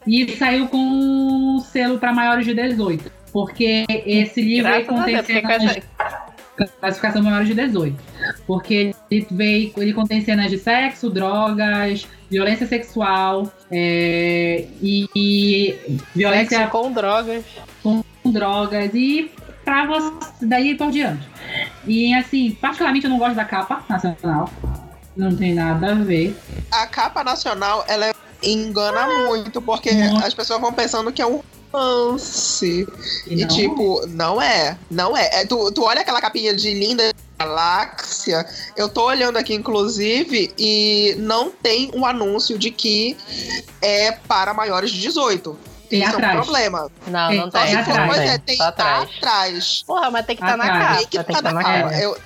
C: E saiu com um selo para maiores de 18. Porque esse livro aí
A: Graças a
C: contém
A: Deus,
C: cenas
A: essa-
C: classificação maiores de 18. Porque ele veio, ele contém cenas de sexo, drogas, violência sexual é, e, e violência
A: Sexo com drogas.
C: com drogas e pra você daí por diante. E assim, particularmente eu não gosto da capa nacional. Não tem nada a ver.
B: A capa nacional, ela engana muito, porque
C: Muito.
B: as pessoas vão pensando que é um romance.
C: E,
B: E, tipo, não é. Não é. É, tu, tu olha aquela capinha de linda galáxia. Eu tô olhando aqui, inclusive, e não tem um anúncio de que é para maiores de 18.
C: Tem
B: Isso é
C: atrás.
B: um problema.
A: Não,
C: Tem-
A: não
C: tem
A: tem.
C: atrás.
B: Pois é, tem
A: Só atrás.
B: atrás.
A: Porra, mas tem que estar na
C: Atrás.
A: capa.
B: Tem que
A: que
B: tá
A: estar na
B: na
A: capa.
B: capa. Eu-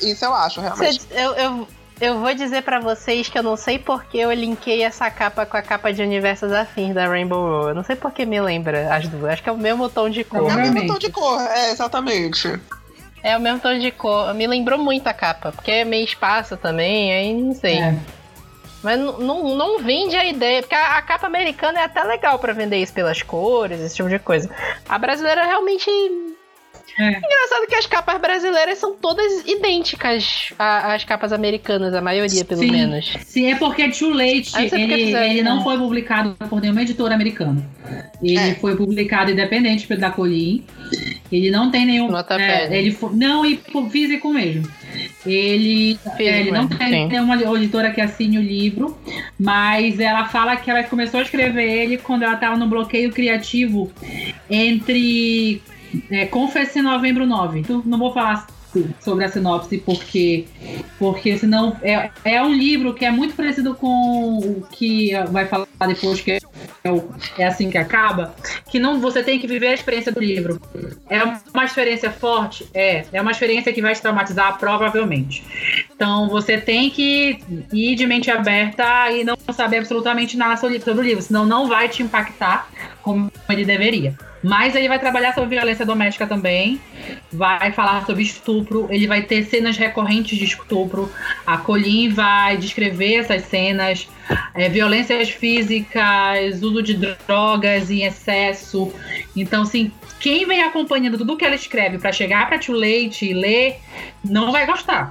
B: isso eu acho, realmente.
A: Cê- eu, eu, eu vou dizer pra vocês que eu não sei porque eu linkei essa capa com a capa de Universos Afins da Rainbow Row. Eu não sei porque me lembra as duas. Acho que é o mesmo tom de
B: É
A: cor.
B: o mesmo tom de cor, é, exatamente.
A: É o mesmo tom de cor. Me lembrou muito a capa, porque é meio espaço também, aí não sei.
C: É.
A: Mas não, não, não vende a ideia, porque a, a capa americana é até legal pra vender isso pelas cores, esse tipo de coisa. A brasileira realmente.
C: É.
A: Engraçado que as capas brasileiras são todas idênticas às capas americanas, a maioria, pelo
C: Sim.
A: menos.
C: Sim, é porque Too Late,
A: Ah, não sei porque
C: ele, ele não
A: né?
C: foi publicado por nenhuma editora americana. Ele
B: É.
C: foi publicado independente da Colin. Ele não tem nenhum.
A: Nota
C: é,
A: pé.
C: ele fo- Não, e por físico mesmo. Ele, é, ele não
A: mesmo,
C: tem
A: sim.
C: nenhuma editora que assine o livro, mas ela fala que ela começou a escrever ele quando ela estava no bloqueio criativo entre é, Confesse em Novembro 9. Então, não vou falar sobre a sinopse porque porque senão é, é um livro que é muito parecido com o que vai falar depois que é, é assim que acaba que não você tem que viver a experiência do livro. É uma experiência forte? É. É uma experiência que vai te traumatizar provavelmente. Então você tem que ir de mente aberta e não saber absolutamente nada sobre o livro senão não vai te impactar como ele deveria mas ele vai trabalhar sobre violência doméstica também vai falar sobre estupro, ele vai ter cenas recorrentes de estupro. A Colin vai descrever essas cenas, é, violências físicas, uso de drogas em excesso. Então, assim, quem vem acompanhando tudo que ela escreve para chegar para Too Late e ler, não vai gostar.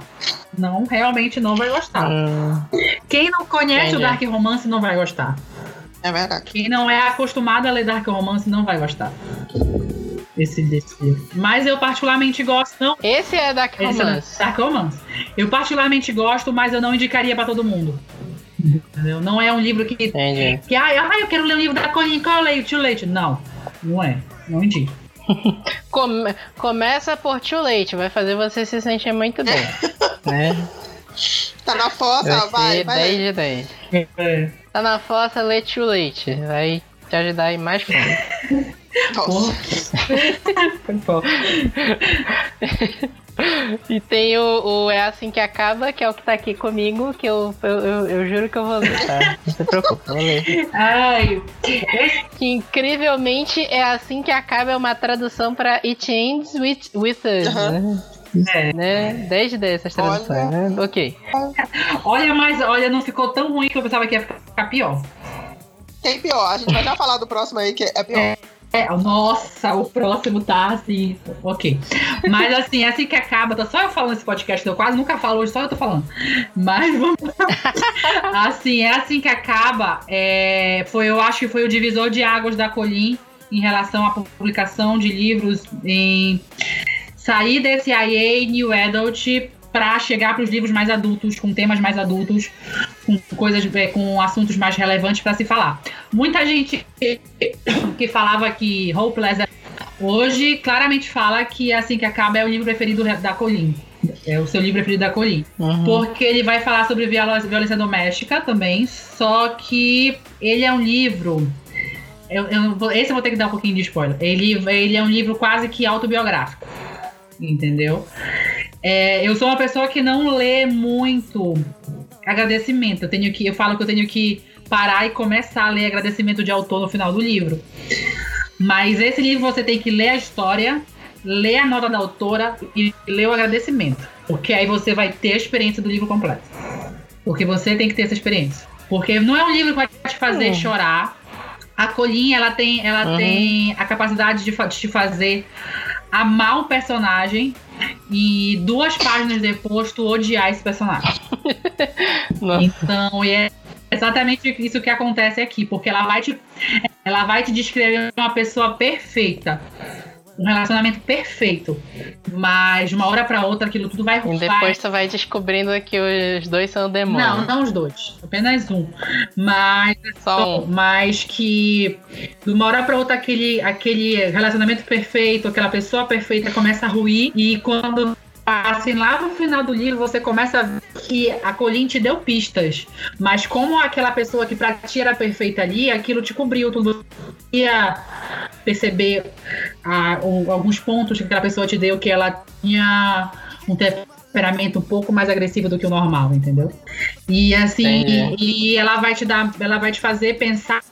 C: Não, realmente não vai gostar.
A: Hum,
C: Quem não conhece o
A: Entendi.
C: Dark Romance não vai gostar.
B: É verdade.
C: Quem não é acostumado a ler Dark Romance não vai gostar. Esse desse livro. Mas eu particularmente gosto. Não,
A: Esse é Dark
C: esse é
A: Romance.
C: Dark Romance. Eu particularmente gosto, mas eu não indicaria pra todo mundo. Entendeu? Não é um livro que.
A: Entendi.
C: que ah, eu quero ler um livro da Colin, qual eu leio? Too Late. Não, não é. Não indico.
A: Come- começa por Too Late, vai fazer você se sentir muito bem. né?
B: Tá na fossa,
A: Vai
B: vai.
A: 10 de 10.
C: É.
A: Tá na fossa, lê Too Late. Vai te ajudar aí mais.
B: Nossa.
A: E tem o, o É Assim Que Acaba, que é o que tá aqui comigo, que eu, eu, eu, eu juro que eu vou ler, tá? Não se preocupe, eu vou ler.
C: Ai,
A: Que incrivelmente é assim que acaba, é uma tradução pra It Ends With, with Us,
B: Aham.
A: né?
C: É.
A: né? 10 de 10 essas traduções, né? Ok.
C: Olha, mas olha, não ficou tão ruim que eu pensava que ia ficar pior.
B: Tem pior, a gente vai já falar do próximo aí que é pior.
C: É, nossa, o próximo tá assim. Ok. Mas assim, é assim que acaba. Tô só eu falando esse podcast, eu quase nunca falo hoje, só eu tô falando. Mas vamos. assim, é assim que acaba. É, foi, eu acho que foi o divisor de águas da Colin em relação à publicação de livros em sair desse IA New Adult para chegar para os livros mais adultos, com temas mais adultos, com coisas, é, com assuntos mais relevantes para se falar. Muita gente que falava que Hopeless hoje claramente fala que assim que acaba é o livro preferido da Colin. É o seu livro preferido da Colin.
A: Uhum.
C: Porque ele vai falar sobre violência, doméstica também, só que ele é um livro. Eu, eu esse eu vou ter que dar um pouquinho de spoiler. Ele, ele é um livro quase que autobiográfico. Entendeu? É, eu sou uma pessoa que não lê muito agradecimento. Eu tenho que, eu falo que eu tenho que parar e começar a ler agradecimento de autor no final do livro. Mas esse livro você tem que ler a história, lê a nota da autora e lê o agradecimento. Porque aí você vai ter a experiência do livro completo. Porque você tem que ter essa experiência. Porque não é um livro que vai te fazer
A: Hum.
C: chorar. A Colinha, ela tem, ela
A: Uhum.
C: tem a capacidade de, de te fazer amar um personagem e duas páginas depois tu odiar esse personagem.
A: Nossa.
C: Então, e é exatamente isso que acontece aqui, porque ela vai te, ela vai te descrever uma pessoa perfeita. Um relacionamento perfeito. Mas de uma hora pra outra aquilo tudo vai
A: E depois tu vai descobrindo que os dois são
C: Não,
A: demônios.
C: não os dois. Apenas um. Mas,
A: Só um.
C: mas que de uma hora pra outra aquele, aquele relacionamento perfeito, aquela pessoa perfeita começa a ruir. E quando assim, lá no final do livro você começa a ver que a Colin te deu pistas. Mas como aquela pessoa que pra ti era perfeita ali, aquilo te cobriu. Tu ia perceber ah, alguns pontos que aquela pessoa te deu que ela tinha um temperamento um pouco mais agressivo do que o normal, entendeu? E assim,
A: Entendi.
C: e ela vai te dar, ela vai te fazer pensar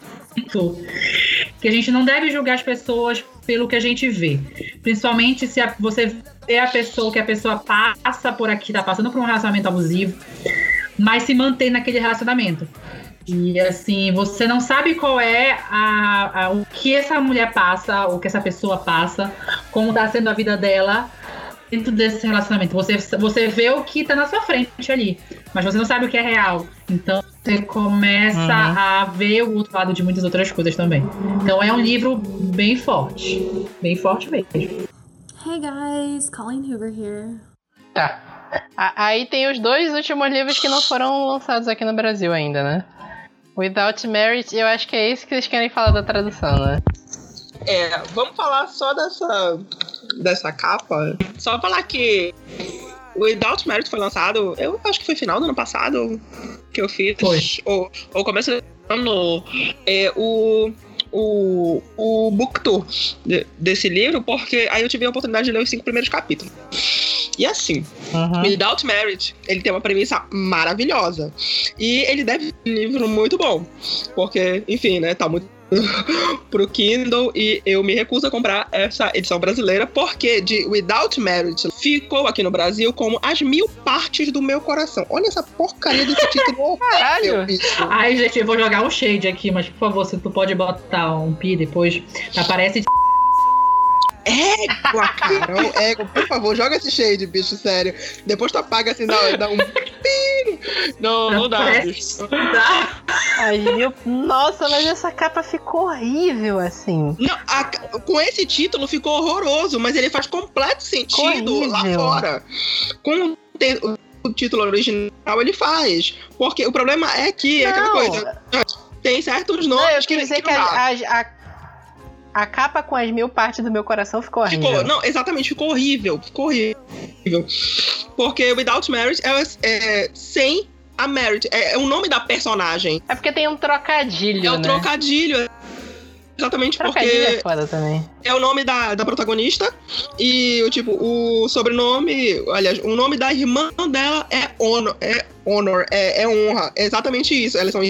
C: que a gente não deve julgar as pessoas pelo que a gente vê. Principalmente se a- você vê a pessoa que a pessoa passa por aqui, tá passando por um relacionamento abusivo, mas se mantém naquele relacionamento. E assim, você não sabe qual é a, a- o que essa mulher passa, o que essa pessoa passa, como tá sendo a vida dela dentro desse relacionamento. Você, você vê o que tá na sua frente ali, mas você não sabe o que é real. Então você começa
A: Uhum.
C: a ver o outro lado de muitas outras coisas também. Então é um livro bem forte. Bem forte mesmo.
E: Hey guys, Colleen Hoover here.
A: Tá. Aí tem os dois últimos livros que não foram lançados aqui no Brasil ainda, né? Without Merit, eu acho que é isso que vocês querem falar da tradução, né?
B: É, vamos falar só dessa, dessa capa. Só falar que o Without Merit foi lançado, eu acho que foi final do ano passado que eu fiz.
C: Foi.
B: Ou, ou começo do ano. É, o, o, o book tour de- desse livro, porque aí eu tive a oportunidade de ler os cinco primeiros capítulos. E assim,
A: Uhum.
B: Without Merit, ele tem uma premissa maravilhosa. E ele deve ser um livro muito bom. Porque, enfim, né, tá muito pro Kindle e eu me recuso a comprar essa edição brasileira porque de Without Merit ficou aqui no Brasil como As Mil Partes do Meu Coração. Olha essa porcaria desse título
A: Caralho!
B: bicho.
C: Ai, gente, eu vou jogar um shade aqui, mas por favor, se tu pode botar um pi depois, aparece
B: Égua, Carol, égua, por favor, joga esse shade, bicho, sério. Depois tu apaga assim, dá, dá um pino. Não, não dá,
C: Parece-
B: bicho.
A: Ai, meu... Nossa, mas essa capa ficou horrível, assim.
B: Não, a- com esse título ficou horroroso, mas ele faz completo sentido lá
A: Horrível.
B: fora. Com o, te- o título original, ele faz. Porque o problema é que é aquela
A: Não.
B: coisa. Tem certos nomes
A: Não, eu
B: que,
A: dizer que
B: não dá.
A: a, a, a, a capa com as mil partes do meu coração ficou horrível.
B: Ficou, não, exatamente, ficou horrível. Ficou horrível. Porque Without Merit é, é sem a Merit. É, é o nome da personagem.
A: É porque tem um trocadilho,
B: É o
A: né?
B: trocadilho. Exatamente
A: Trocadilho
B: porque
A: é foda também.
B: é o nome da, da protagonista e o tipo o sobrenome, aliás, o nome da irmã dela é Honor, é Honor, é, é honra, é exatamente isso. Elas são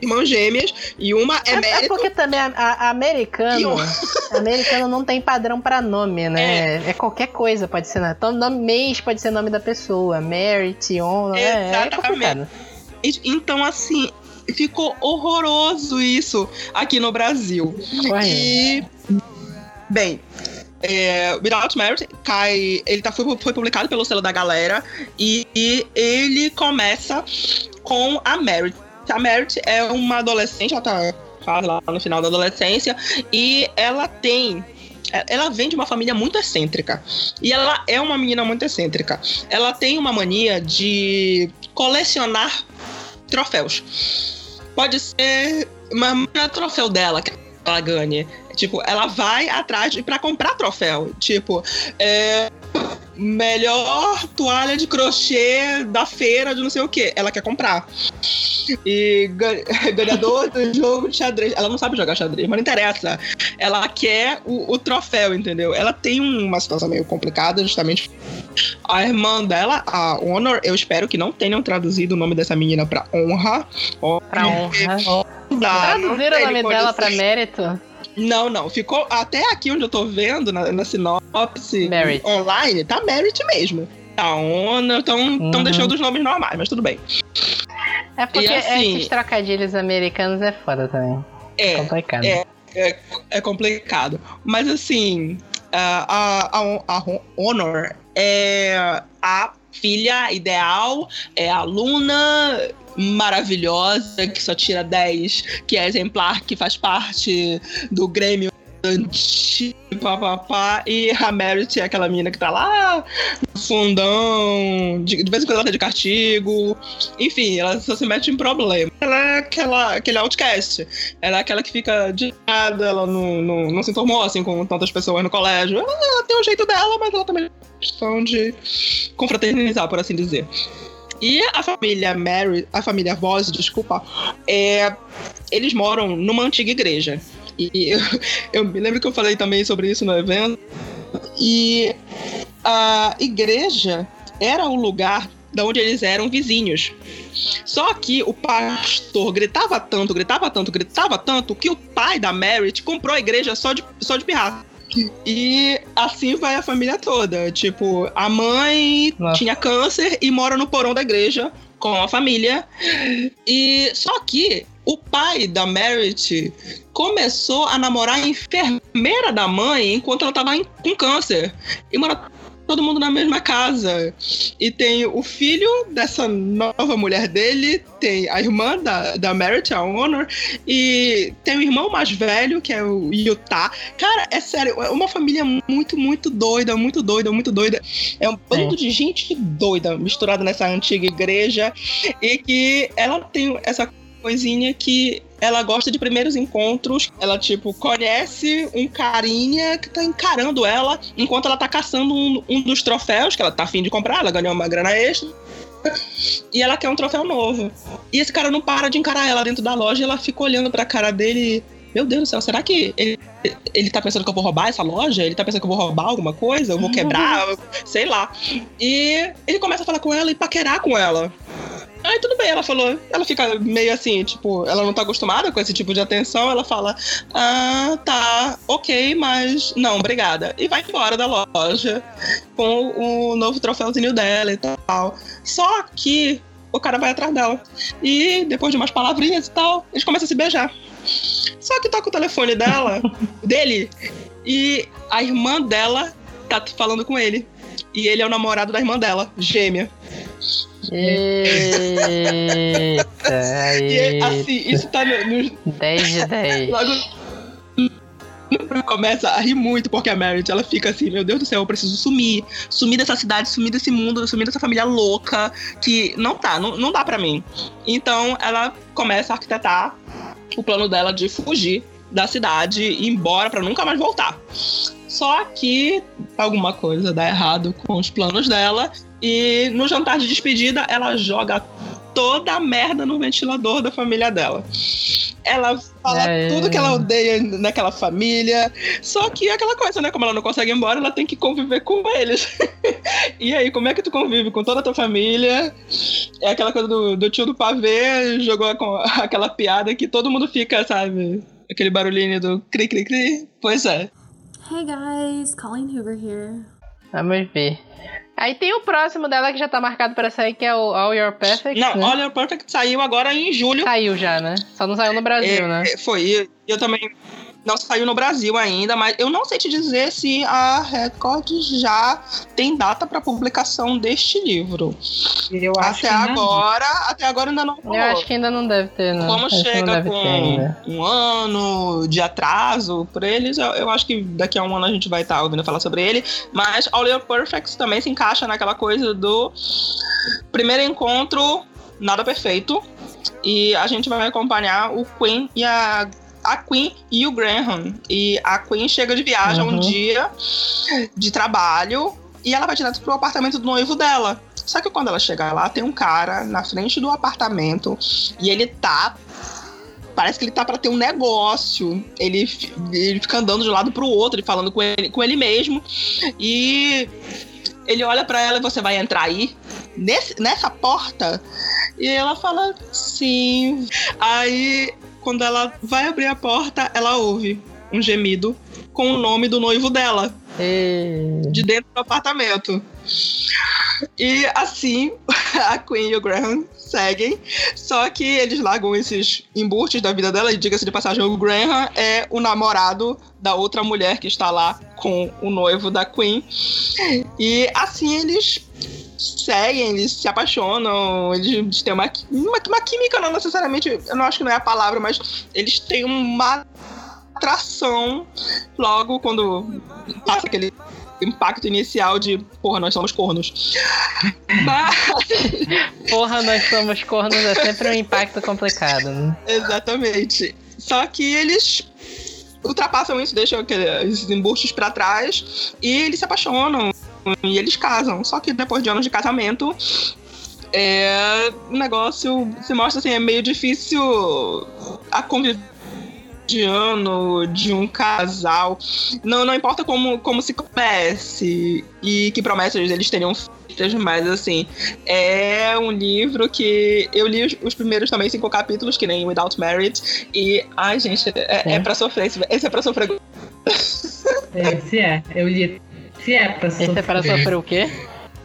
B: irmãs gêmeas e uma é,
A: É, é
B: mérito.
A: porque também a, a- americano, americano não tem padrão pra nome, né? É, qualquer coisa pode ser, né? Então, nome mês pode ser nome da pessoa, Merit, On, é, é complicado.
B: Então assim, ficou horroroso isso aqui no Brasil. E bem, é, Without Merit cai, ele tá, foi, foi publicado pelo selo da galera e, e ele começa com a Merit. A Merit é uma adolescente, ela tá quase lá no final da adolescência e ela tem ela vem de uma família muito excêntrica. E ela é uma menina muito excêntrica. Ela tem uma mania de colecionar troféus. Pode ser. Não é troféu dela que ela ganhe. Tipo, ela vai atrás pra comprar troféu. Tipo, é, melhor toalha de crochê da feira de não sei o que. Ela quer comprar. E gan- ganhador do jogo de xadrez. Ela não sabe jogar xadrez, mas não interessa. Ela quer o, o troféu, entendeu? Ela tem uma situação meio complicada, justamente. A irmã dela, a Honor, eu espero que não tenham traduzido o nome dessa menina pra honra.
A: Pra honra.
B: Não
A: Traduziram o nome dela pra mérito?
B: Não, não. Ficou até aqui onde eu tô vendo, na, na sinopse
A: Merit.
B: online, tá Merit mesmo. Tá Honor, estão
A: Uhum.
B: deixando os nomes normais, mas tudo bem.
A: É porque
B: E assim-
A: esses trocadilhos americanos é foda também.
B: É,
A: complicado.
B: é. é complicado. Mas assim, a, a, a, a Honor é a filha ideal, é a aluna maravilhosa, que só tira 10, que é exemplar, que faz parte do Grêmio antigo, papapá, e a Merit é aquela menina que tá lá no fundão, de, de vez em quando ela tá de castigo, enfim, ela só se mete em problema. Ela é aquela, aquele outcast, ela é aquela que fica de nada, ela não, não, não se informou assim com tantas pessoas no colégio. Ela, ela tem um jeito dela, mas ela também tem questão de confraternizar, por assim dizer. E a família Mary, a família Voss, desculpa, é, eles moram numa antiga igreja. E eu, eu me lembro que eu falei também sobre isso no evento. E a igreja era o lugar da onde eles eram vizinhos. Só que o pastor gritava tanto, gritava tanto, gritava tanto, que o pai da Merit comprou a igreja só de, só de pirraça. E assim vai a família toda. Tipo, a mãe
A: Nossa.
B: tinha câncer e mora no porão da igreja com a família. E só que o pai da Merit começou a namorar a enfermeira da mãe enquanto ela tava em- com câncer. E mora todo mundo na mesma casa. E tem o filho dessa nova mulher dele, tem a irmã da, da Merit, a Honor, e tem o irmão mais velho, que é o Utah. Cara, é sério, é uma família muito, muito doida, muito doida, muito doida. É um bando de gente doida misturada nessa antiga igreja e que ela tem essa coisinha que ela gosta de primeiros encontros. Ela, tipo, conhece um carinha que tá encarando ela enquanto ela tá caçando um, um dos troféus que ela tá afim de comprar. Ela ganhou uma grana extra. E ela quer um troféu novo. E esse cara não para de encarar ela dentro da loja e ela fica olhando pra cara dele. Meu Deus do céu, será que ele, ele tá pensando que eu vou roubar essa loja? Ele tá pensando que eu vou roubar alguma coisa? Eu vou quebrar? Sei lá. E ele começa a falar com ela e paquerar com ela. Aí tudo bem, ela falou. Ela fica meio assim, tipo, ela não tá acostumada com esse tipo de atenção. Ela fala: Ah, tá, ok, mas não, obrigada. E vai embora da loja com o novo troféuzinho dela e tal. Só que o cara vai atrás dela. E depois de umas palavrinhas e tal, eles começam a se beijar. Só que toca o telefone dela, dele, e a irmã dela tá falando com ele. E ele é o namorado da irmã dela, gêmea.
A: Eita,
B: E
A: aí.
B: assim, isso tá no, no,
A: 10 de 10.
B: Logo começa a rir muito porque a Merit ela fica assim, meu Deus do céu, eu preciso sumir, sumir dessa cidade, sumir desse mundo, sumir dessa família louca que não tá, não, não dá pra mim. Então ela começa a arquitetar o plano dela de fugir da cidade e ir embora pra nunca mais voltar. Só que alguma coisa dá errado com os planos dela e no jantar de despedida ela joga toda a merda no ventilador da família dela. Ela fala
A: É.
B: tudo que ela odeia naquela família. Só que é aquela coisa, né? Como ela não consegue ir embora, ela tem que conviver com eles. e aí, como é que tu convive com toda a tua família? É aquela coisa do, do tio do pavê, jogou com aquela piada que todo mundo fica, sabe? Aquele barulhinho do cri cri cri. Pois é.
E: Hey guys, Colleen Hoover here.
A: Vamos ver. Aí tem o próximo dela que já tá marcado pra sair, que é o All Your Perfect.
B: Não,
A: né?
B: Olha Perfect saiu agora em julho.
A: Saiu já, né? Só não saiu no Brasil,
B: É,
A: né?
B: é, Foi. E eu também não saiu no Brasil ainda, mas eu não sei te dizer se a Record já tem data para publicação deste livro.
C: Eu acho
B: Até
C: que não.
B: agora, até agora ainda não
A: Eu acho que ainda não deve ter, não.
B: Como
A: Acho
B: chega com um ano de atraso por eles, eu, eu acho que daqui a um ano a gente vai estar ouvindo falar sobre ele. Mas All Your Perfect também se encaixa naquela coisa do primeiro encontro, nada perfeito. E a gente vai acompanhar o Queen e a. A Queen e o Graham. E a Queen chega de viagem
A: Uhum.
B: um dia de trabalho e ela vai direto pro apartamento do noivo dela. Só que quando ela chega lá, tem um cara na frente do apartamento e ele tá. Parece que ele tá pra ter um negócio. Ele, ele fica andando de um lado pro outro e falando com ele, com ele mesmo. E ele olha pra ela e você vai entrar aí? Nesse, nessa porta? E ela fala sim. Aí, quando ela vai abrir a porta, ela ouve. um gemido com o nome do noivo dela
A: E...
B: de dentro do apartamento. E assim a Queen e o Graham seguem, só que eles largam esses embustes da vida dela, e diga-se de passagem, o Graham é o namorado da outra mulher que está lá com o noivo da Queen. E assim eles seguem, eles se apaixonam, eles têm uma, uma, uma química, não necessariamente, eu não acho que não é a palavra, mas eles têm uma atração logo quando passa aquele impacto inicial de porra, nós somos cornos. Mas,
A: Porra, nós somos cornos, é sempre um impacto complicado, né?
B: exatamente. Só que eles ultrapassam isso, deixam esses embustes pra trás e eles se apaixonam e eles casam. Só que depois de anos de casamento, é, o negócio se mostra assim, é meio difícil a convivência de ano de um casal. Não, não importa como, como se comece e que promessas eles teriam feitas, mas assim, é um livro que eu li os, os primeiros também cinco capítulos, que nem Without Merit, e ai, gente, é, é pra sofrer. Esse, esse é pra sofrer.
C: Esse é, eu li. Esse é pra
A: Esse é para sofrer o quê?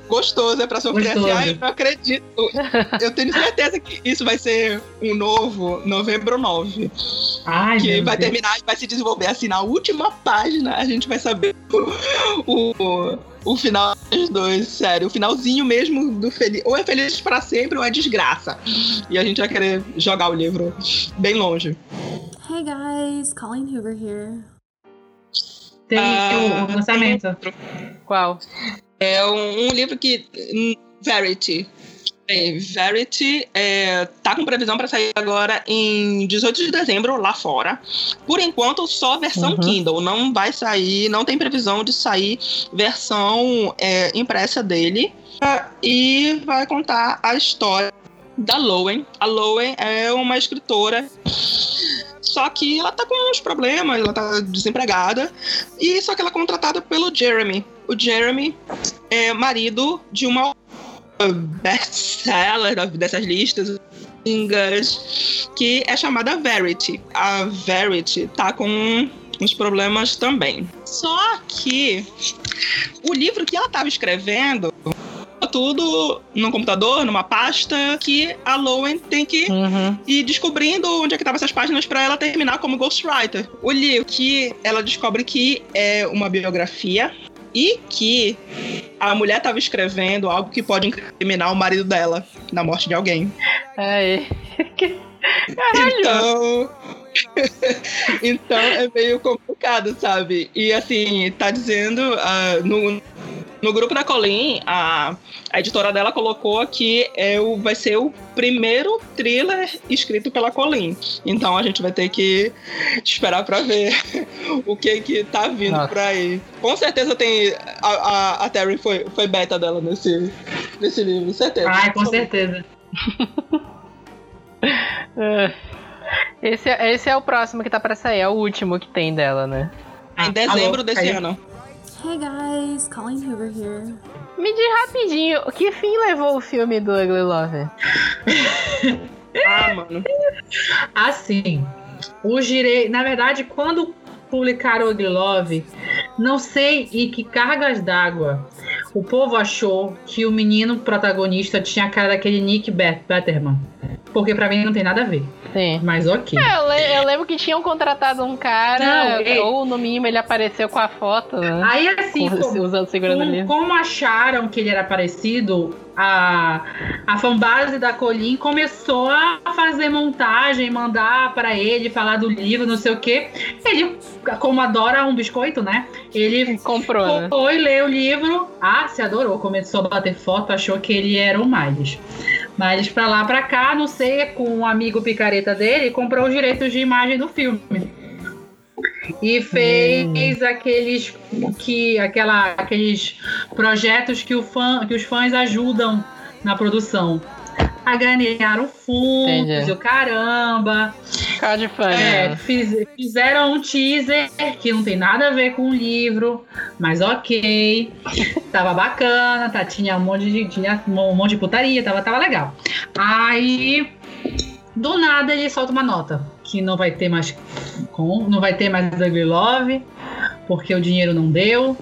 B: Gostoso, é pra sofrer assim.
C: Gostoso.
B: Ai, eu não acredito. Eu tenho certeza que isso vai ser um novo novembro 9.
C: Ai,
B: que vai
C: Deus.
B: terminar e vai se desenvolver assim na última página a gente vai saber o, o, o final dos dois, sério, o finalzinho mesmo do feliz, ou é feliz pra sempre ou é desgraça. E a gente vai querer jogar o livro bem longe.
E: Hey guys, Colleen Hoover here.
C: Tem
B: Ah,
C: o, o lançamento.
A: Qual?
B: É um, um livro que hum, Verity Bem, Verity é, tá com previsão para sair agora em 18 de dezembro lá fora. Por enquanto, só versão
A: Uhum.
B: Kindle. Não vai sair, não tem previsão de sair versão é, impressa dele. E vai contar a história da Lowen. A Lowen é uma escritora. Só que ela tá com uns problemas, ela tá desempregada. E só que ela é contratada pelo Jeremy. O Jeremy é marido de uma best-seller dessas listas que é chamada Verity. A Verity tá com uns problemas também. Só que o livro que ela estava escrevendo tudo no computador, numa pasta, que a Lowen tem que
A: Uhum.
B: e descobrindo onde é que estavam essas páginas para ela terminar como ghostwriter. O livro que ela descobre que é uma biografia e que a mulher estava escrevendo algo que pode incriminar o marido dela na morte de alguém.
A: Aí.
B: Então. então é meio complicado, sabe? E assim, tá dizendo ah, no, no grupo da Colleen, a, a editora dela colocou que é o, vai ser o primeiro thriller escrito pela Colleen. Então a gente vai ter que esperar pra ver o que que tá vindo
A: Nossa.
B: por aí. Com certeza tem. A, a, a Terry foi, foi beta dela nesse, nesse livro, certeza.
C: Ai, com certeza.
A: É. Esse, é- esse é o próximo que tá pra sair, é o último que tem dela, né?
B: Em dezembro
C: Alô,
B: desse
C: caiu.
B: ano.
E: Hey guys, Colleen Hoover here.
A: Me diz rapidinho, que fim levou o filme do Ugly Love?
B: Ah, mano.
C: Assim, os direitos. Na verdade, quando publicaram o Ugly Love, não sei em que cargas d'água o povo achou que o menino protagonista tinha a cara daquele Nick Bet- Betterman. Porque pra mim não tem nada a ver.
A: Sim.
C: Mas ok.
A: É, eu, le- eu lembro que tinham contratado um cara,
C: Não, ei.
A: ou no mínimo ele apareceu com a foto, né?
C: Aí assim,
A: Com-
C: como,
A: usando segurando o
C: como, como acharam que ele era parecido, a, a fanbase da Colin começou a fazer montagem, mandar pra ele falar do livro, não sei o quê. Ele, como adora um biscoito, né? Ele
A: Comprou, né?
C: foi ler o livro. Ah, se adorou. Começou a bater foto, achou que ele era o Miles. Miles pra lá, pra cá, não sei, com um amigo picareta dele, comprou os direitos de imagem do filme. E fez aqueles que aquela, aqueles projetos que, o fã, que os fãs ajudam na produção. A ganharam fundos,
A: Entendi.
C: o caramba.
A: Cara de fã,
C: É,
A: né?
C: fiz- fizeram um teaser que não tem nada a ver com o livro, mas ok. Tava bacana, tá, tinha um monte de tinha um monte de putaria, tava, tava legal. Aí do nada ele solta uma nota. Que não vai ter mais com, não vai ter mais Ugly Love, porque o dinheiro não deu.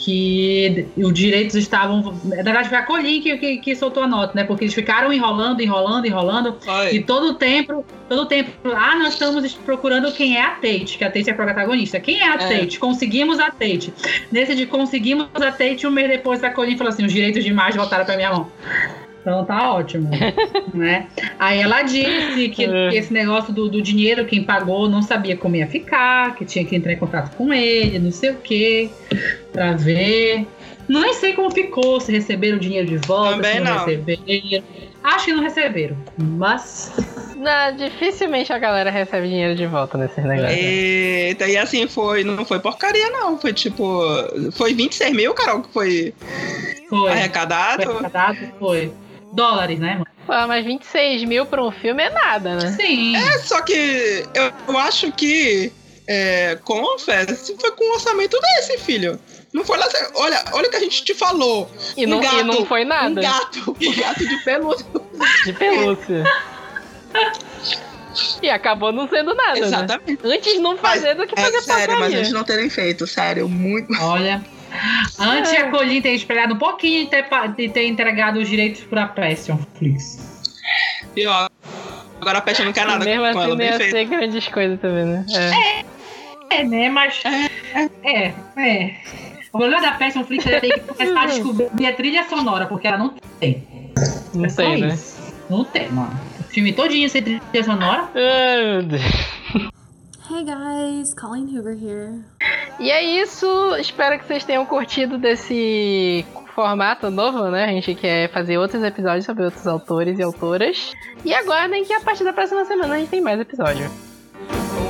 C: Que os direitos estavam. Na verdade, foi a Colin que, que, que soltou a nota, né? Porque eles ficaram enrolando, enrolando, enrolando.
B: Ai.
C: E todo o tempo, todo o tempo, ah, nós estamos procurando quem é a Tate, que a Tate é a protagonista. Quem é a
B: É.
C: Tate? Conseguimos a Tate. Nesse de conseguimos a Tate, um mês depois a Colin falou assim: os direitos de imagem voltaram pra minha mão. Então tá ótimo, né? Aí ela disse que, que esse negócio do, do dinheiro, quem pagou não sabia como ia ficar, que tinha que entrar em contato com ele, não sei o que, pra ver. Não nem sei como ficou, se receberam o dinheiro de volta,
B: Também
C: se não,
B: não.
C: receberam. Acho que não receberam, mas
A: Não, dificilmente a galera recebe dinheiro de volta nesses negócios.
B: Eita, e assim foi, não foi porcaria, não. Foi tipo. Foi 26 mil, Carol, que foi
C: foi.
B: arrecadado.
C: Foi arrecadado? Foi. Dólares, né, mano?
A: Pô, mas 26 mil pra um filme é nada, né?
C: Sim.
B: É, só que eu, eu acho que é, Confess foi com um orçamento desse, filho. Não foi lá. Olha, olha o que a gente te falou.
A: E não,
B: um gato,
A: e não foi
B: Um
A: nada
B: gato. Um gato de pelúcia.
A: de pelúcia. E acabou não sendo nada, né?
B: Exatamente.
A: Antes não fazer do que
B: É
A: fazer
B: sério, mas eles não terem feito, sério, muito.
C: Olha. Antes
A: É.
C: a Colin ter esperado um pouquinho de ter, de ter entregado os direitos pra Passion, please.
B: Pior. Agora a Pet não quer nada
A: Mesmo
B: com
A: assim
B: ela, bem
A: ia
B: feito.
A: ser grandes coisas também, né? É.
C: É, né? Mas. É, é. O problema da Passion Flix é ter que começar a descobrir a trilha sonora, porque ela não tem.
A: Não
C: É
A: sei, né?
C: Não tem, mano. O filme todinho sem trilha sonora.
A: Ai, meu Deus.
E: Hey guys, Colleen Hoover here.
A: E é isso, espero que vocês tenham curtido desse formato novo, né? A gente quer fazer outros episódios sobre outros autores e autoras. E aguardem que a partir da próxima semana a gente tem mais episódio. Oh,